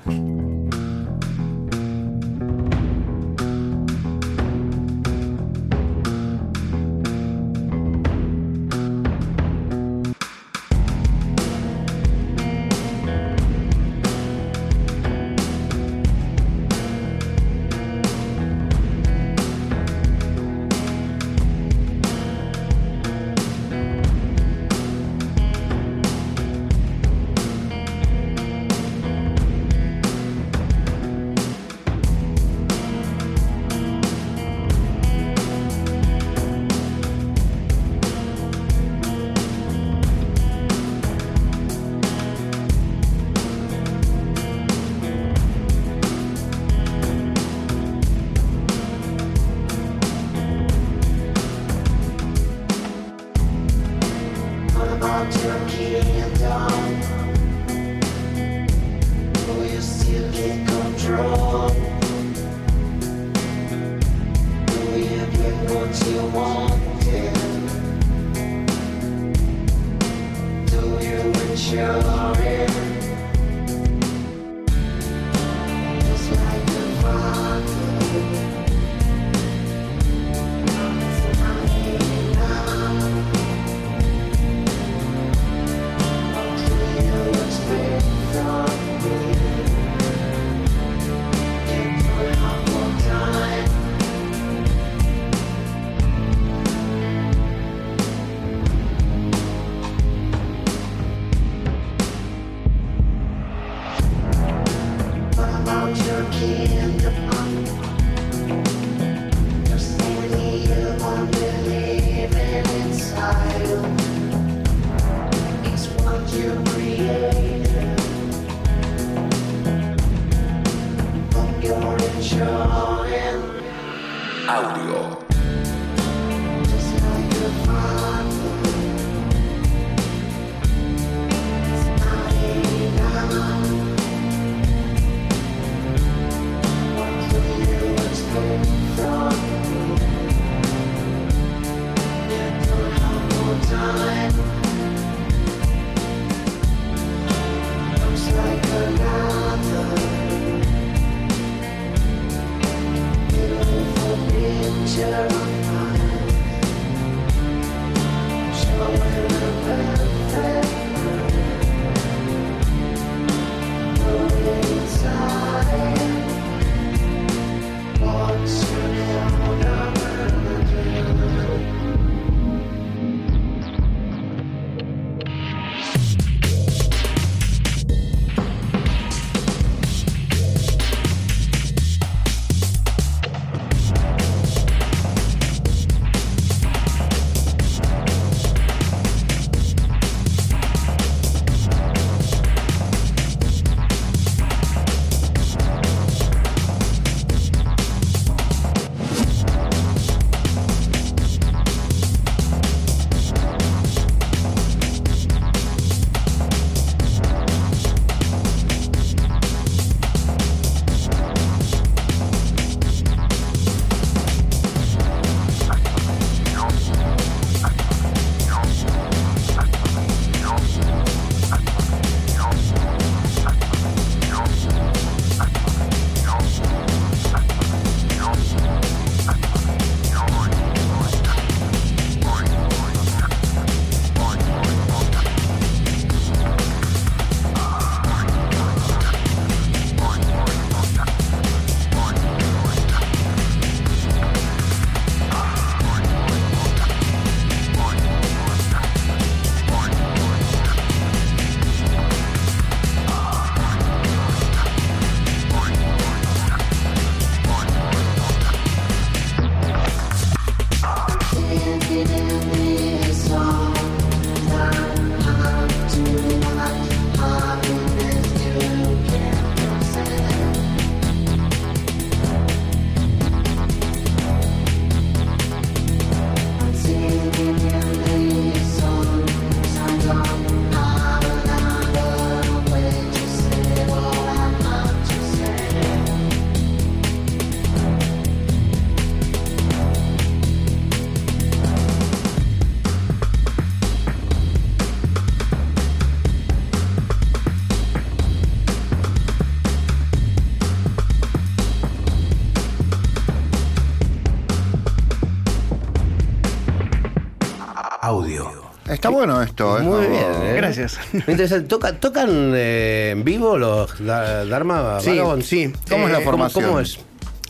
Está bueno esto, ¿eh? Muy bien, ¿eh? Gracias. Interesante. ¿Toca- ¿Tocan eh, en vivo los Da- Dharma Sí, sí. ¿Cómo es la Eh, formación? ¿Cómo es?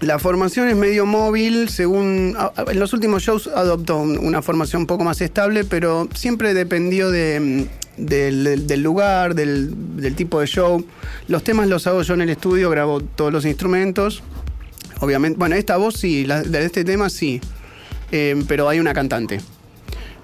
La formación es medio móvil, según a- a- en los últimos shows adoptó un- una formación un poco más estable, pero siempre dependió de, mm, del, del- del lugar, del, del tipo de show. Los temas los hago yo en el estudio, grabo todos los instrumentos. Obviamente, bueno, esta voz sí, la, de este tema sí, eh, pero hay una cantante.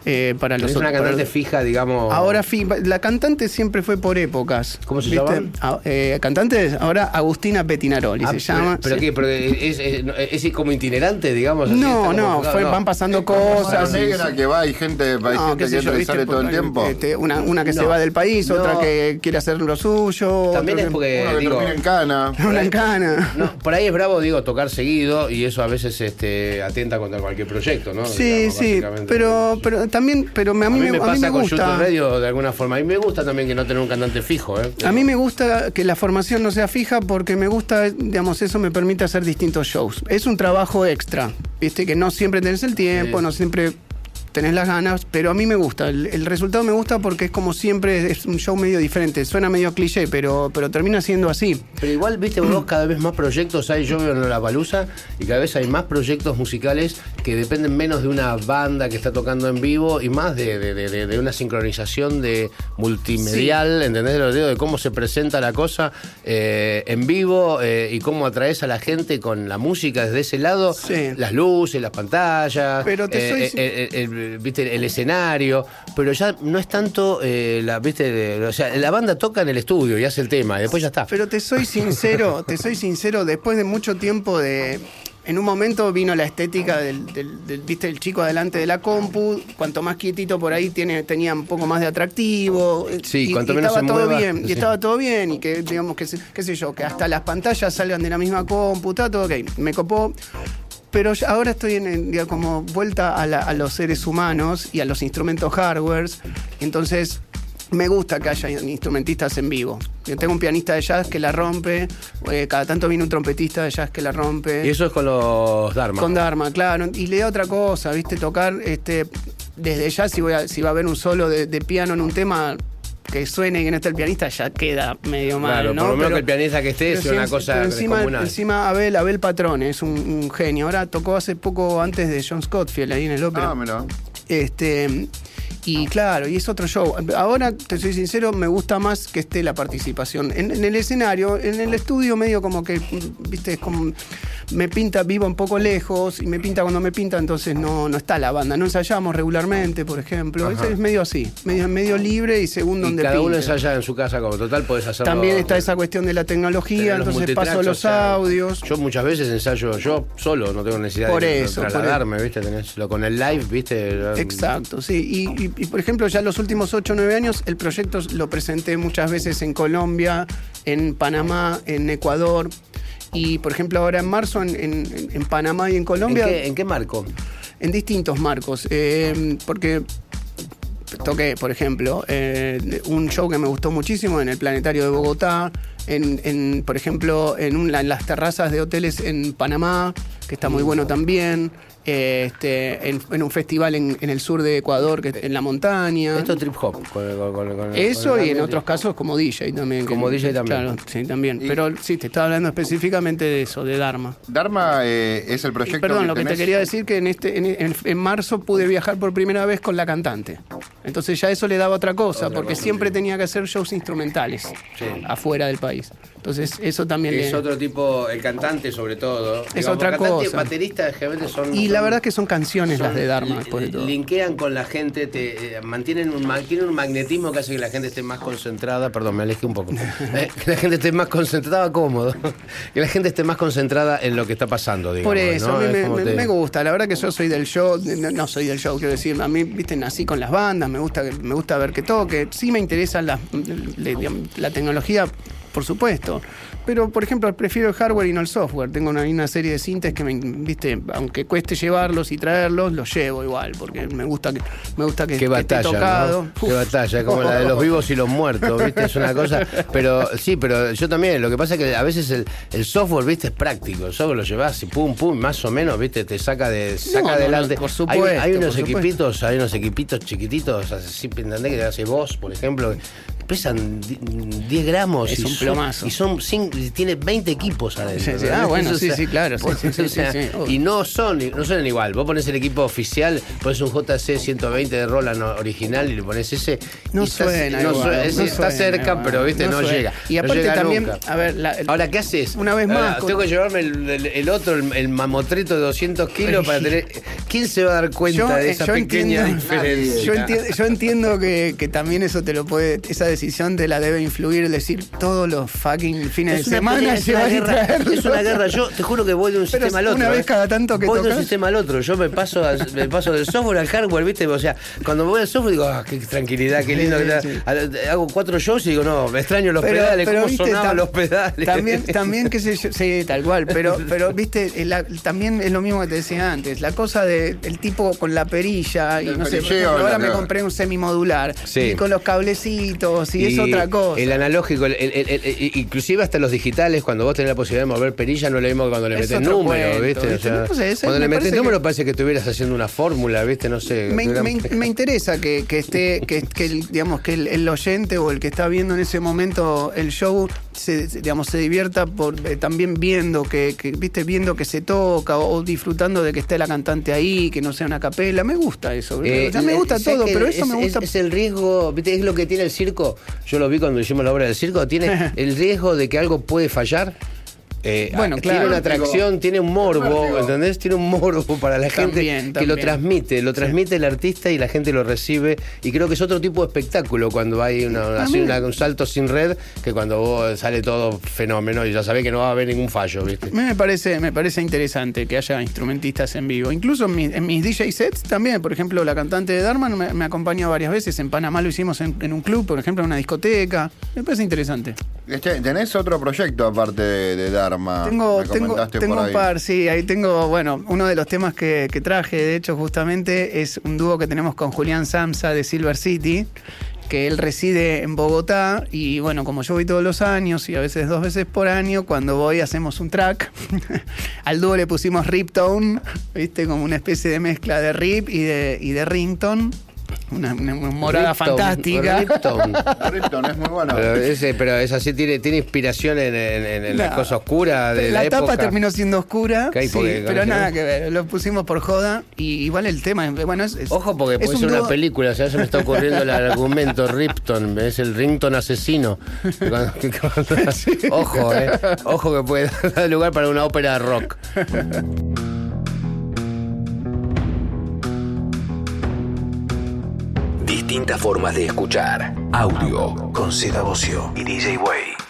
Eh, para los Es una para cantante los- fija, digamos. Ahora, fi- la cantante siempre fue por épocas. ¿Cómo se llama? Ah, eh, cantante, ahora Agustina Petinaroli Ah, se pero- llama. ¿Pero sí. qué? ¿Pero es, es- es- es como itinerante, digamos? así, No, no, enfocado? fue- No. van pasando Cosa cosas. y- negra que va y gente, hay No, gente qué que yo, entra sale todo el tiempo. este, una, una que se No. va del país, otra que quiere hacer lo suyo. También es que- porque, que digo, en cana. Una en cana. no, por ahí es bravo, digo, tocar seguido y eso a veces este, atenta contra cualquier proyecto, ¿no? Sí, Digamos, sí, pero, pero también, pero me- a A mí, me, a mí pasa me con YouTube gusta. Radio de alguna forma. A mí me gusta también que no tener un cantante fijo, ¿eh? A mí me gusta que la formación no sea fija porque me gusta, digamos, eso me permite hacer distintos shows. Es un trabajo extra, viste, que no siempre tenés el tiempo, Sí. no siempre tenés las ganas, pero a mí me gusta. El, el resultado me gusta porque es como siempre, es un show medio diferente. Suena medio cliché, pero, pero termina siendo así. Pero igual, viste, vos cada vez más proyectos hay, yo veo en la palusa y cada vez hay más proyectos musicales que dependen menos de una banda que está tocando en vivo y más de, de- de- una sincronización de multimedial, ¿entendés lo digo? De cómo se presenta la cosa eh, en vivo eh, y cómo atraes a la gente con la música desde ese lado, Sí. las luces, las pantallas, Pero te eh, soy eh, el, viste, el escenario, pero ya no es tanto eh, la, viste, de- o sea, la banda toca en el estudio y hace el tema y después ya está. Pero te soy sincero, te soy sincero, después de mucho tiempo de. En un momento vino la estética del, del- del, viste, el chico adelante de la compu, cuanto más quietito por ahí tiene, tenía un poco más de atractivo. Sí, y, cuanto y menos estaba se todo mueva, bien, sí. y estaba todo bien, y que, digamos, que, qué sé yo, que hasta las pantallas salgan de la misma compu, está todo ok. Me copó. Pero ahora estoy en, en, digamos, como vuelta a, la- a los seres humanos y a los instrumentos hardwares. Entonces, me gusta que haya instrumentistas en vivo. Yo tengo un pianista de jazz que la rompe, eh, cada tanto viene un trompetista de jazz que la rompe. Y eso es con los Dharma. Con Dharma, claro. Y le da otra cosa, ¿viste? Tocar este, desde ya, si, voy a- si va a haber un solo de, de piano en un tema que suene y que no esté el pianista, ya queda medio mal. Claro, ¿no? por lo menos Pero- que el pianista que esté sea una cosa encima, Abel, Abel Patrone es un, un genio. Ahora tocó hace poco antes de John Scottfield ahí en el ópera. Ah, mira. Este, y claro, y es otro show. Ahora, te soy sincero, me gusta más que esté la participación. En, en el escenario, en el estudio, medio como que, viste, es como. Me pinta, vivo un poco lejos y me pinta cuando me pinta, entonces no, no está la banda. No ensayamos regularmente, por ejemplo. Es, es medio así, medio, medio libre y según Y donde cada uno ensaya en su casa, como total podés hacerlo. También está esa cuestión de la tecnología, entonces paso o los sea, audios. Yo muchas veces ensayo yo solo, no tengo necesidad Por de eso, por ¿viste? Tenés lo con el live, ¿viste? Exacto, sí. Y, y- y, por ejemplo, ya los últimos 8 o 9 años, el proyecto lo presenté muchas veces en Colombia, en Panamá, en Ecuador. Y por ejemplo, ahora en marzo en, en- en Panamá y en ¿En Colombia, qué, en qué marco? en distintos marcos. eh, porque toqué, por ejemplo, eh, un show que me gustó muchísimo en el Planetario de Bogotá, en, en, por ejemplo, en, un- en las terrazas de hoteles en Panamá, que está muy bueno también. Eh, este, en, en un festival en, en el sur de Ecuador, que en la montaña. Esto es trip hop. con- con- con- con- Eso y en otros casos como DJ también. que- Como DJ también. Claro, sí, también. Y- Pero sí, te estaba hablando específicamente de eso, de Dharma. Dharma eh, es el Y proyecto perdón, lo que te quería decir que en este en, en- en marzo pude viajar por primera vez con la cantante. Entonces ya eso le daba otra cosa, porque siempre tenía que hacer shows instrumentales Sí. afuera del país. Entonces eso también Es le... otro tipo, el cantante sobre todo. Es otra cantante, cosa. generalmente son. Y la son- verdad que son canciones las de Dharma después de todo. Linkean con la gente, te eh, mantienen un, ma- tienen un magnetismo que hace que la gente esté más concentrada. Perdón, me alejé un poco. Eh, que la gente esté más concentrada, cómodo. Que la gente esté más concentrada en lo que está pasando, digamos. Por eso, ¿no? a mí Es me, te- gusta. La verdad que yo soy del show, no, no soy del show, quiero decir, a mí, viste, nací con las bandas, me gusta, me gusta ver que toque. Sí me interesa la, digamos, la tecnología, por supuesto. Pero, por ejemplo, prefiero el hardware y no el software. Tengo una, una serie de sintes que, me, viste, aunque cueste llevarlos y traerlos, los llevo igual, porque me gusta que, me gusta que, Qué que esté batalla, tocado. ¿no? Qué batalla, como la de los vivos y los muertos, ¿viste? Es una cosa. Pero sí, pero yo también. Lo que pasa es que a veces el, el software, ¿viste? Es práctico. El software lo llevas y pum, pum, más o menos, ¿viste? Te saca de saca no, no, adelante. por supuesto, hay, unos por equipitos, hay unos equipitos chiquititos, así, ¿entendés? Que hace vos, por ejemplo. Pesan di- 10 gramos. Es y un son- plomazo. Y son cin- y tiene 20 equipos adentro. Sí, sí. ¿entendés? Ah, bueno, sí, sea, sí, claro, o sea. Y no son, no suenan igual. Vos pones el equipo oficial, pones un JC 120 de Roland original y le pones ese. No suena no igual, no sí, está suena cerca, igual, pero viste, no, llega. Y aparte llega también, nunca. a ver, la- el- Ahora, ¿qué haces? Una vez Ahora, más, con- Tengo que llevarme el, el- el otro, el, mamotreto de 200 kilos para tener. ¿Quién se va a dar cuenta de esa pequeña entiendo, diferencia? Yo entiendo, yo entiendo que, que también eso te lo puede, esa decisión te la debe influir, es decir, todos los fucking fines Es de semana es una guerra, es una guerra. Yo te juro que voy de un Pero sistema al otro. una vez ¿eh? cada tanto que voy de un tocas. sistema al otro. Yo me paso, al- me paso del software al hardware, ¿viste? O sea, cuando me voy al software digo, ah, qué tranquilidad, qué lindo. Sí, sí. Hago cuatro shows y digo, no, me extraño los Pero- pedales, pero, cómo viste, sonaban los pedales. También, también qué sé yo, sí, tal cual, pero, pero viste, eh, la- también es lo mismo que te decía antes, la cosa del tipo con la perilla, y El no sé, por perilleo, ejemplo, ahora me compré un semimodular, Sí. y con los cablecitos, y, es otra cosa. El analógico, el- el- el- inclusive hasta los digitales, cuando vos tenés la posibilidad de mover perilla, no es lo mismo que cuando le Es metés número, cuento, ¿viste? O ¿viste? sea, No sé, eso cuando me le metés número que- parece que estuvieras haciendo una fórmula, ¿viste? No sé. me, me- me interesa que, que esté, que, que digamos, que el oyente o el que está viendo en ese momento el show se, digamos, se divierta por eh, también viendo que, que, viste, viendo que se toca o, disfrutando de que esté la cantante ahí, que no sea una capela. Me gusta eso. Eh, o sea, me gusta ¿sabes todo, pero eso es, me gusta. Es, es el riesgo, ¿viste? Es lo que tiene el circo. Yo lo vi cuando hicimos la obra del circo. Tiene el riesgo de que algo puede fallar. Eh, Bueno, claro. Tiene una atracción, tiene un morbo. ¿entendés? Tiene un morbo para la gente También, que lo transmite. Lo transmite el artista y la gente lo recibe. Y creo que es otro tipo de espectáculo cuando hay una, así También. una- un salto sin red que cuando vos sale todo fenómeno y ya sabés que no va a haber ningún fallo, ¿viste? Me parece, me parece interesante que haya instrumentistas en vivo. Incluso en, mi- en mis DJ sets también. Por ejemplo, la cantante de Darman me, me acompañó varias veces. En Panamá lo hicimos en, en un club, por ejemplo, en una discoteca. Me parece interesante. Este, ¿Tenés otro proyecto aparte de, de Tengo, Me tengo, tengo por un par, sí, ahí tengo, bueno, uno de los temas que, que traje, de hecho, justamente, es un dúo que tenemos con Julián Samsa de Silver City, que él reside en Bogotá, y bueno, como yo voy todos los años, y a veces dos veces por año, cuando voy hacemos un track. Al dúo le pusimos Riptone, viste, como una especie de mezcla de rip y de, y de ringtone. Una, una morada fantástica. Riptone. Ripton es muy bueno. Pero, ese, pero es así, tiene, tiene inspiración en, en- en- la No. cosa oscura de la, la tapa época. terminó siendo oscura, Ok, sí, porque- pero nada que ver. Lo pusimos por joda y igual el tema, bueno, es, es- Ojo porque es puede un ser una dúo- película, o sea, se me está ocurriendo el argumento Ripton, es el Rington asesino. Cuando- cuando- Ojo, eh. Ojo que puede dar lugar para una ópera de rock. Distintas formas de escuchar. Audio con Bocio y DJ Way.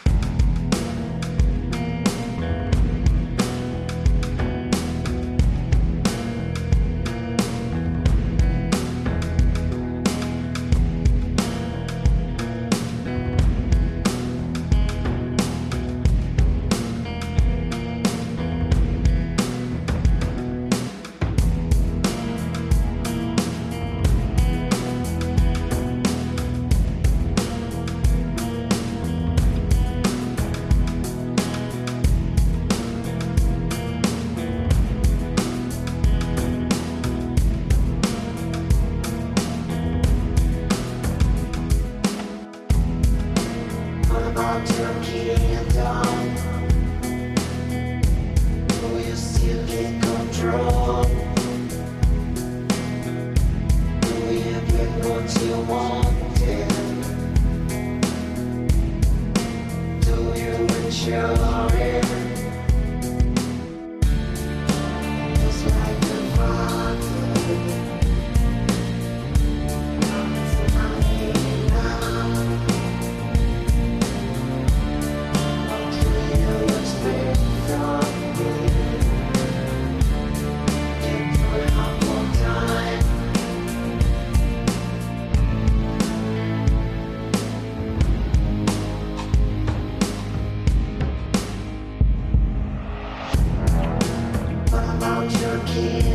Thank you.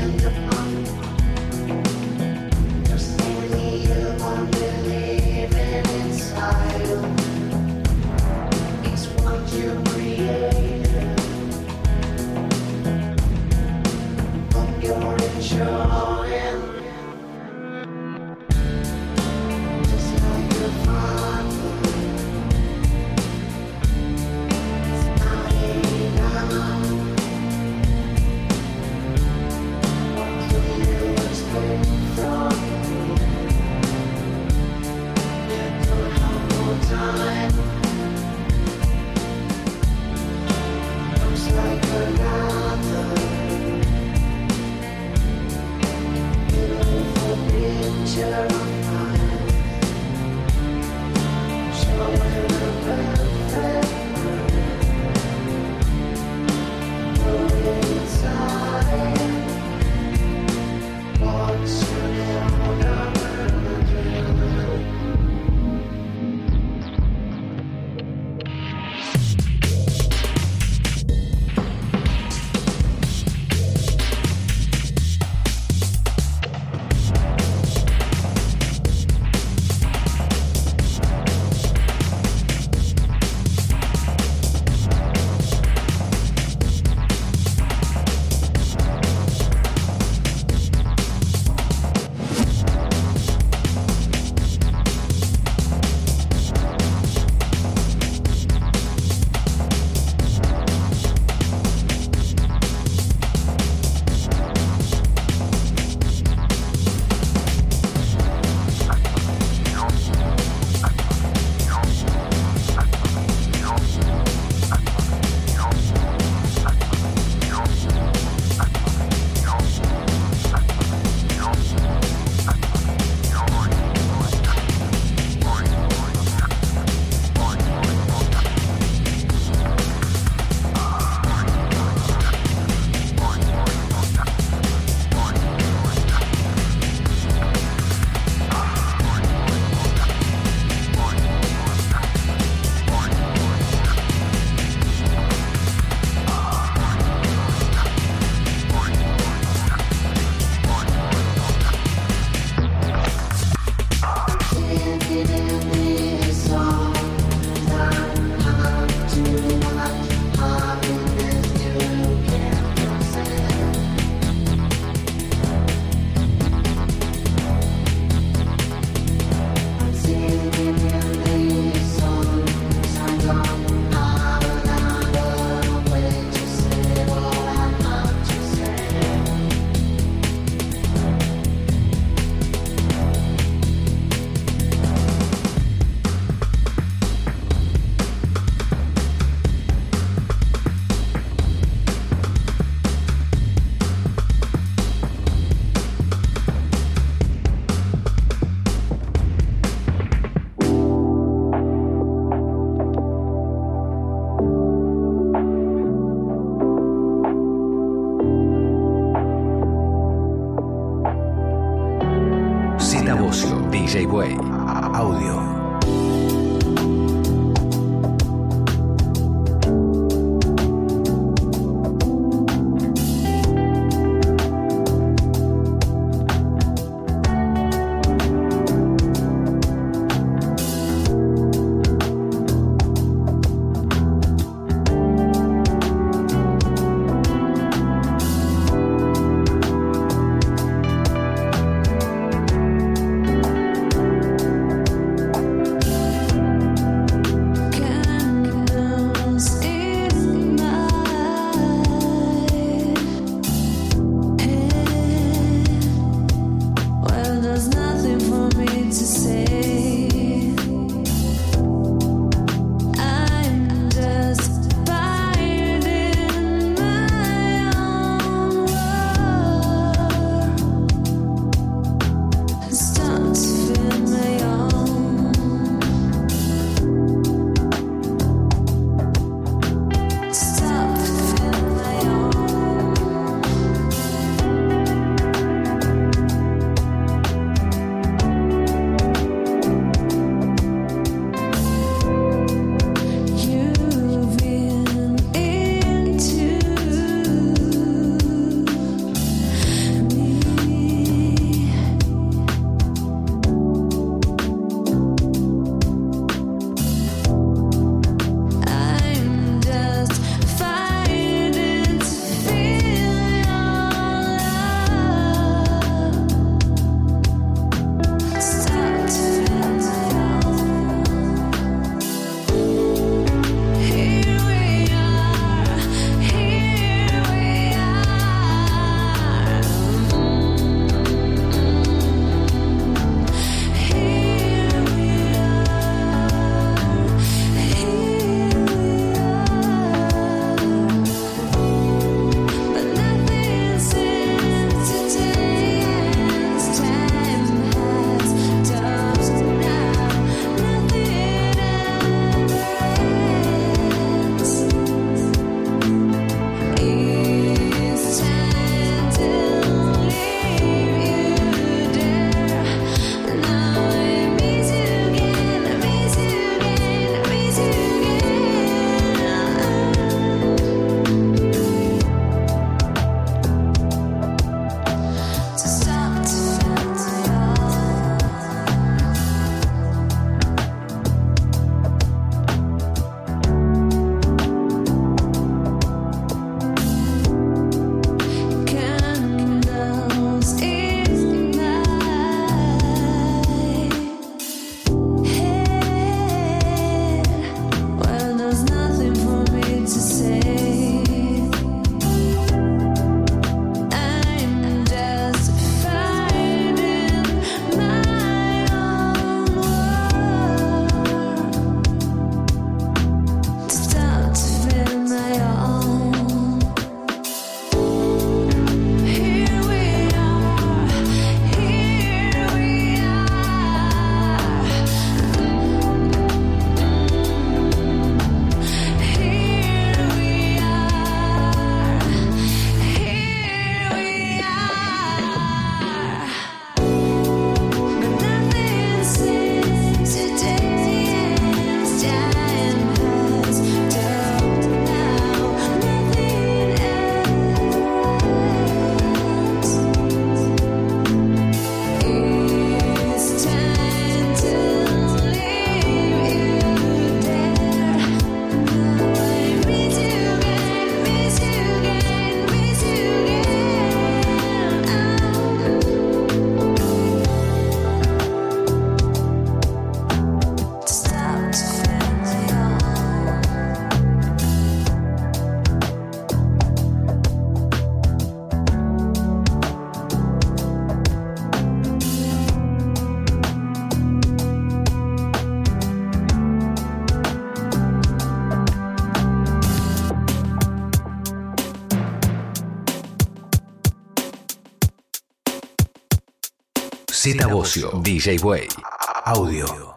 DJ Way. Audio. DJ Way. Audio.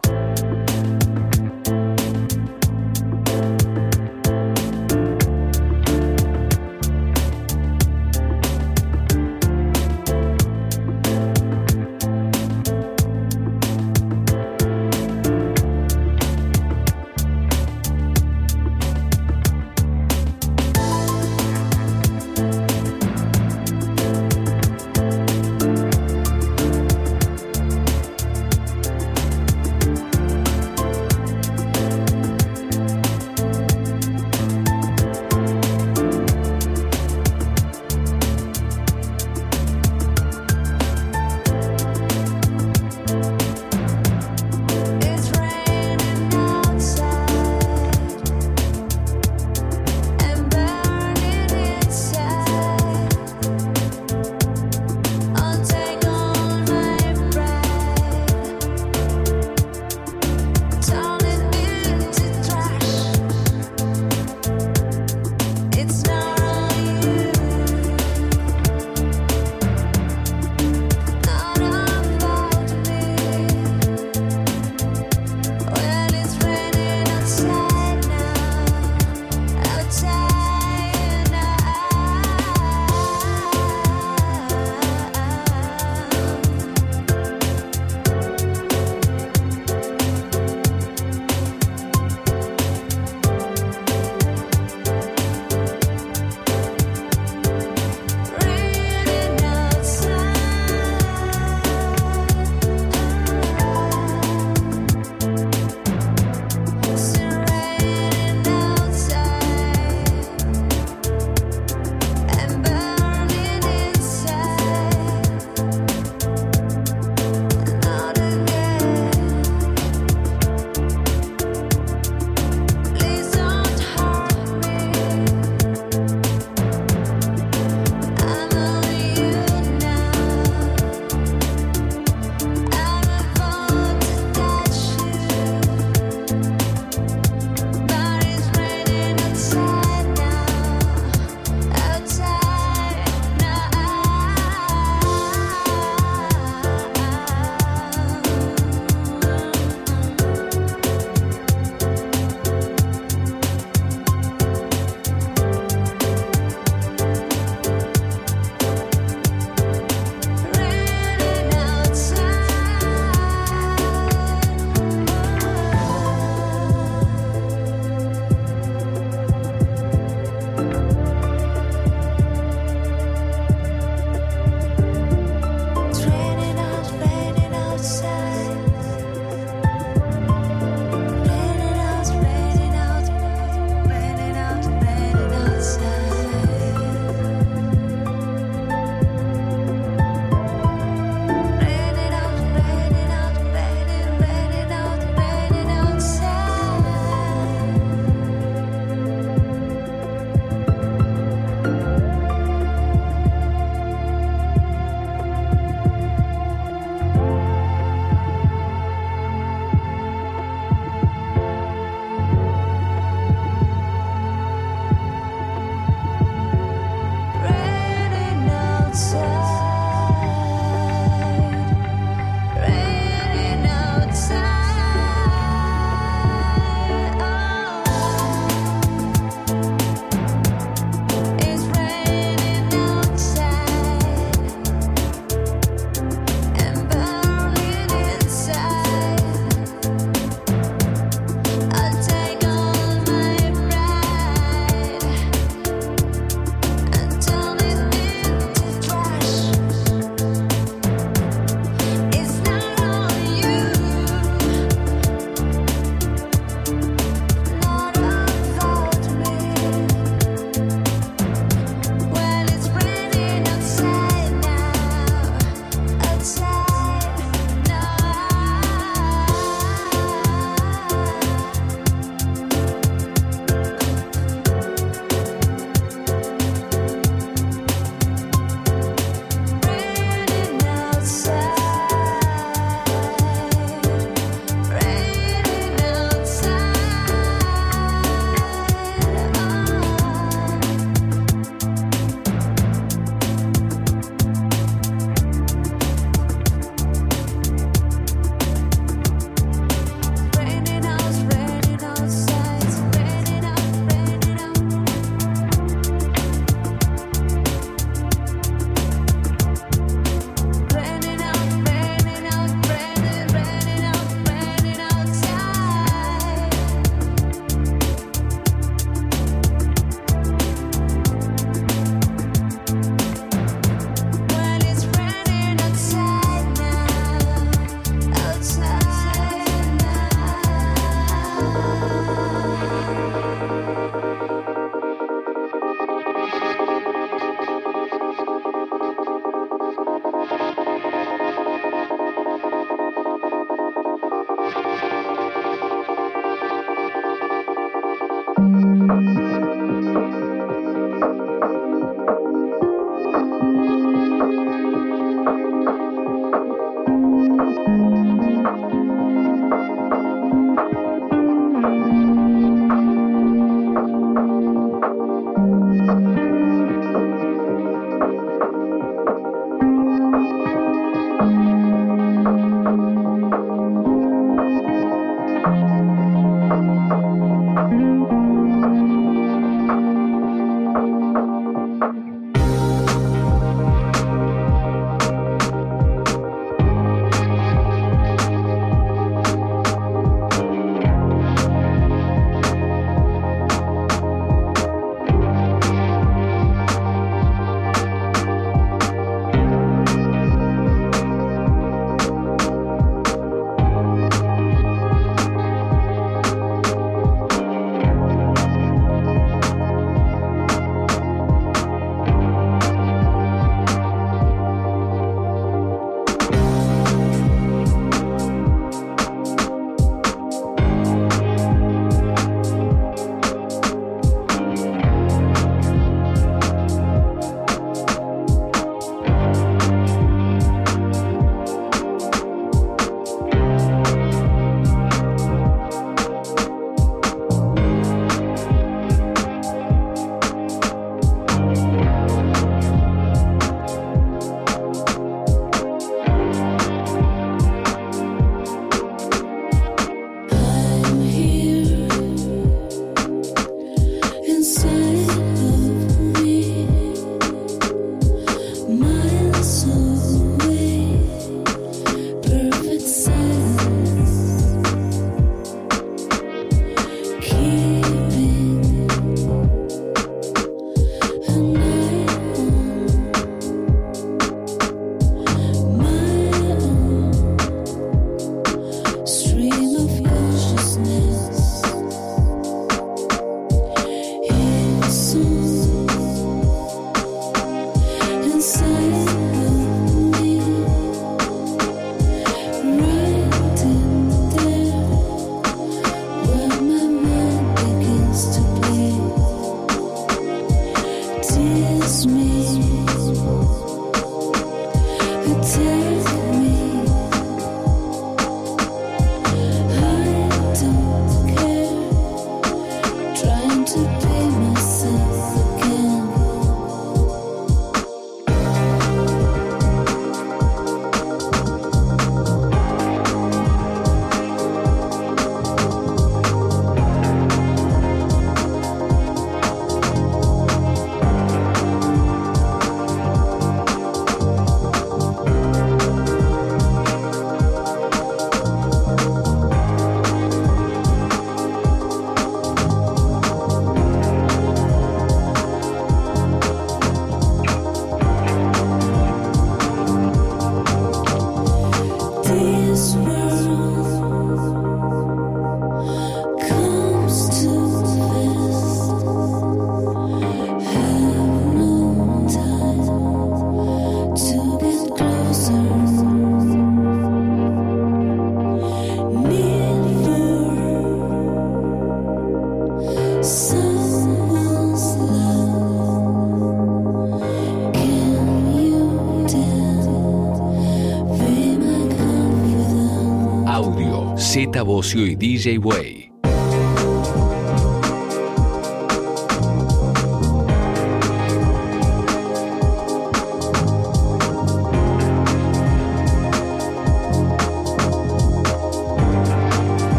Z Bocio y DJ Way.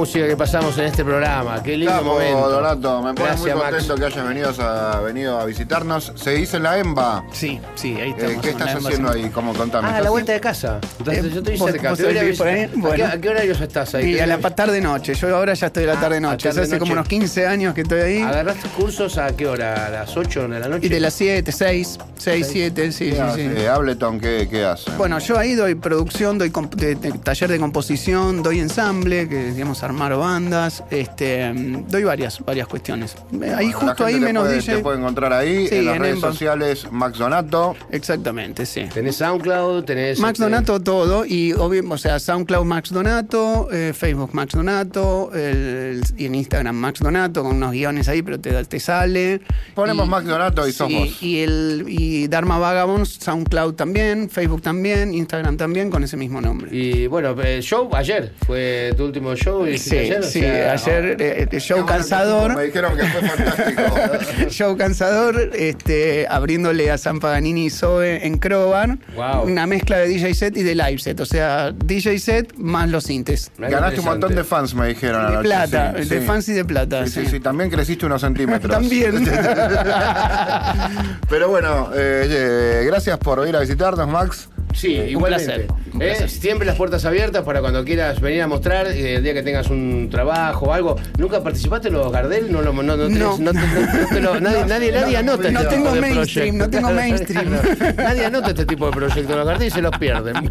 Música que pasamos en este programa. Qué lindo Capo, momento. Donato, me pone muy Max. contento que hayas venido a, venido a visitarnos. Se dice la EMBA. Sí, sí, ahí Eh, estamos. ¿Qué con la estás haciendo ahí? ¿Cómo contame? Ah, a ¿Estás la vuelta de casa. Entonces, Eh, yo estoy ¿vos- cerca. vos Te voy por ahí? ¿A, qué, qué horarios estás ahí? Y a la ¿Tenés- tarde noche. Yo ahora ya estoy a la tarde Ah, noche. a tarde hace como unos 15 años que estoy ahí. ¿Agarraste cursos a qué hora? ¿A las 8 de la noche? Y de las 7, 6, 6, 7, sí, ¿Qué sí, hace? sí. Ableton, ¿qué, qué hace? Bueno, yo ahí doy producción, doy de- de- taller de composición, doy ensamble, que digamos armar bandas, este, doy varias, varias cuestiones. Eh, Ahí justo ahí menos puede, DJ. Te puede encontrar ahí Sí, en las en redes Emba. sociales Max Donato. Exactamente, sí. Tenés SoundCloud, tenés. Max este, Donato todo y obvio, o sea, SoundCloud Max Donato, eh, Facebook Max Donato, el- y en Instagram Max Donato con unos guiones ahí, pero te, te sale. Ponemos Max Donato y sos sí, vos. Y el y Dharma Vagabonds, SoundCloud también, Facebook también, Instagram también con ese mismo nombre. Y bueno, el show ayer. Fue tu último show. y Sí, ayer, o sí, sea, ayer eh, eh, show cansador. Me dijeron que fue fantástico. Show cansador, este, abriéndole a San Paganini y Zoe en Crobar. Wow. Una mezcla de DJ set y de live set. O sea, DJ set más los sintes. Ganaste un montón de fans, me dijeron. De anoche, plata, sí, de sí. fans y de plata. Sí, sí, sí. sí, también creciste unos centímetros. También. Pero bueno, eh, eh, gracias por ir a visitarnos, Max. Sí, Un igualmente. placer, un Eh, placer. Siempre las puertas abiertas para cuando quieras venir a mostrar, eh, el día que tengas un trabajo o algo. ¿Nunca participaste en los Gardel? No, lo- no, no, tenés- No. no te- no te lo- nadie, nadie, nadie anota no este tengo tipo de mainstream, proyectos. no tengo mainstream. nadie anota este tipo de proyectos. Los Gardel y se los pierden.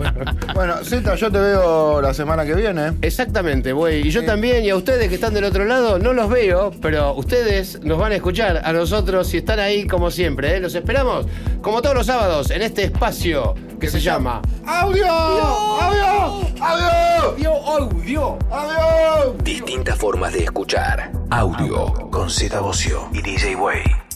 Bueno, Zeta, yo te veo la semana que viene. Exactamente, güey. Y yo también, y a ustedes que están del otro lado, no los veo, pero ustedes nos van a escuchar a nosotros y están ahí como siempre. ¿eh? Los esperamos, como todos los sábados, en este espacio que se llama ¡Audio! ¡Audio! ¡Audio! Audio Audio. ¡Audio! Distintas formas de escuchar. Audio. con Z Bocio y DJ Way.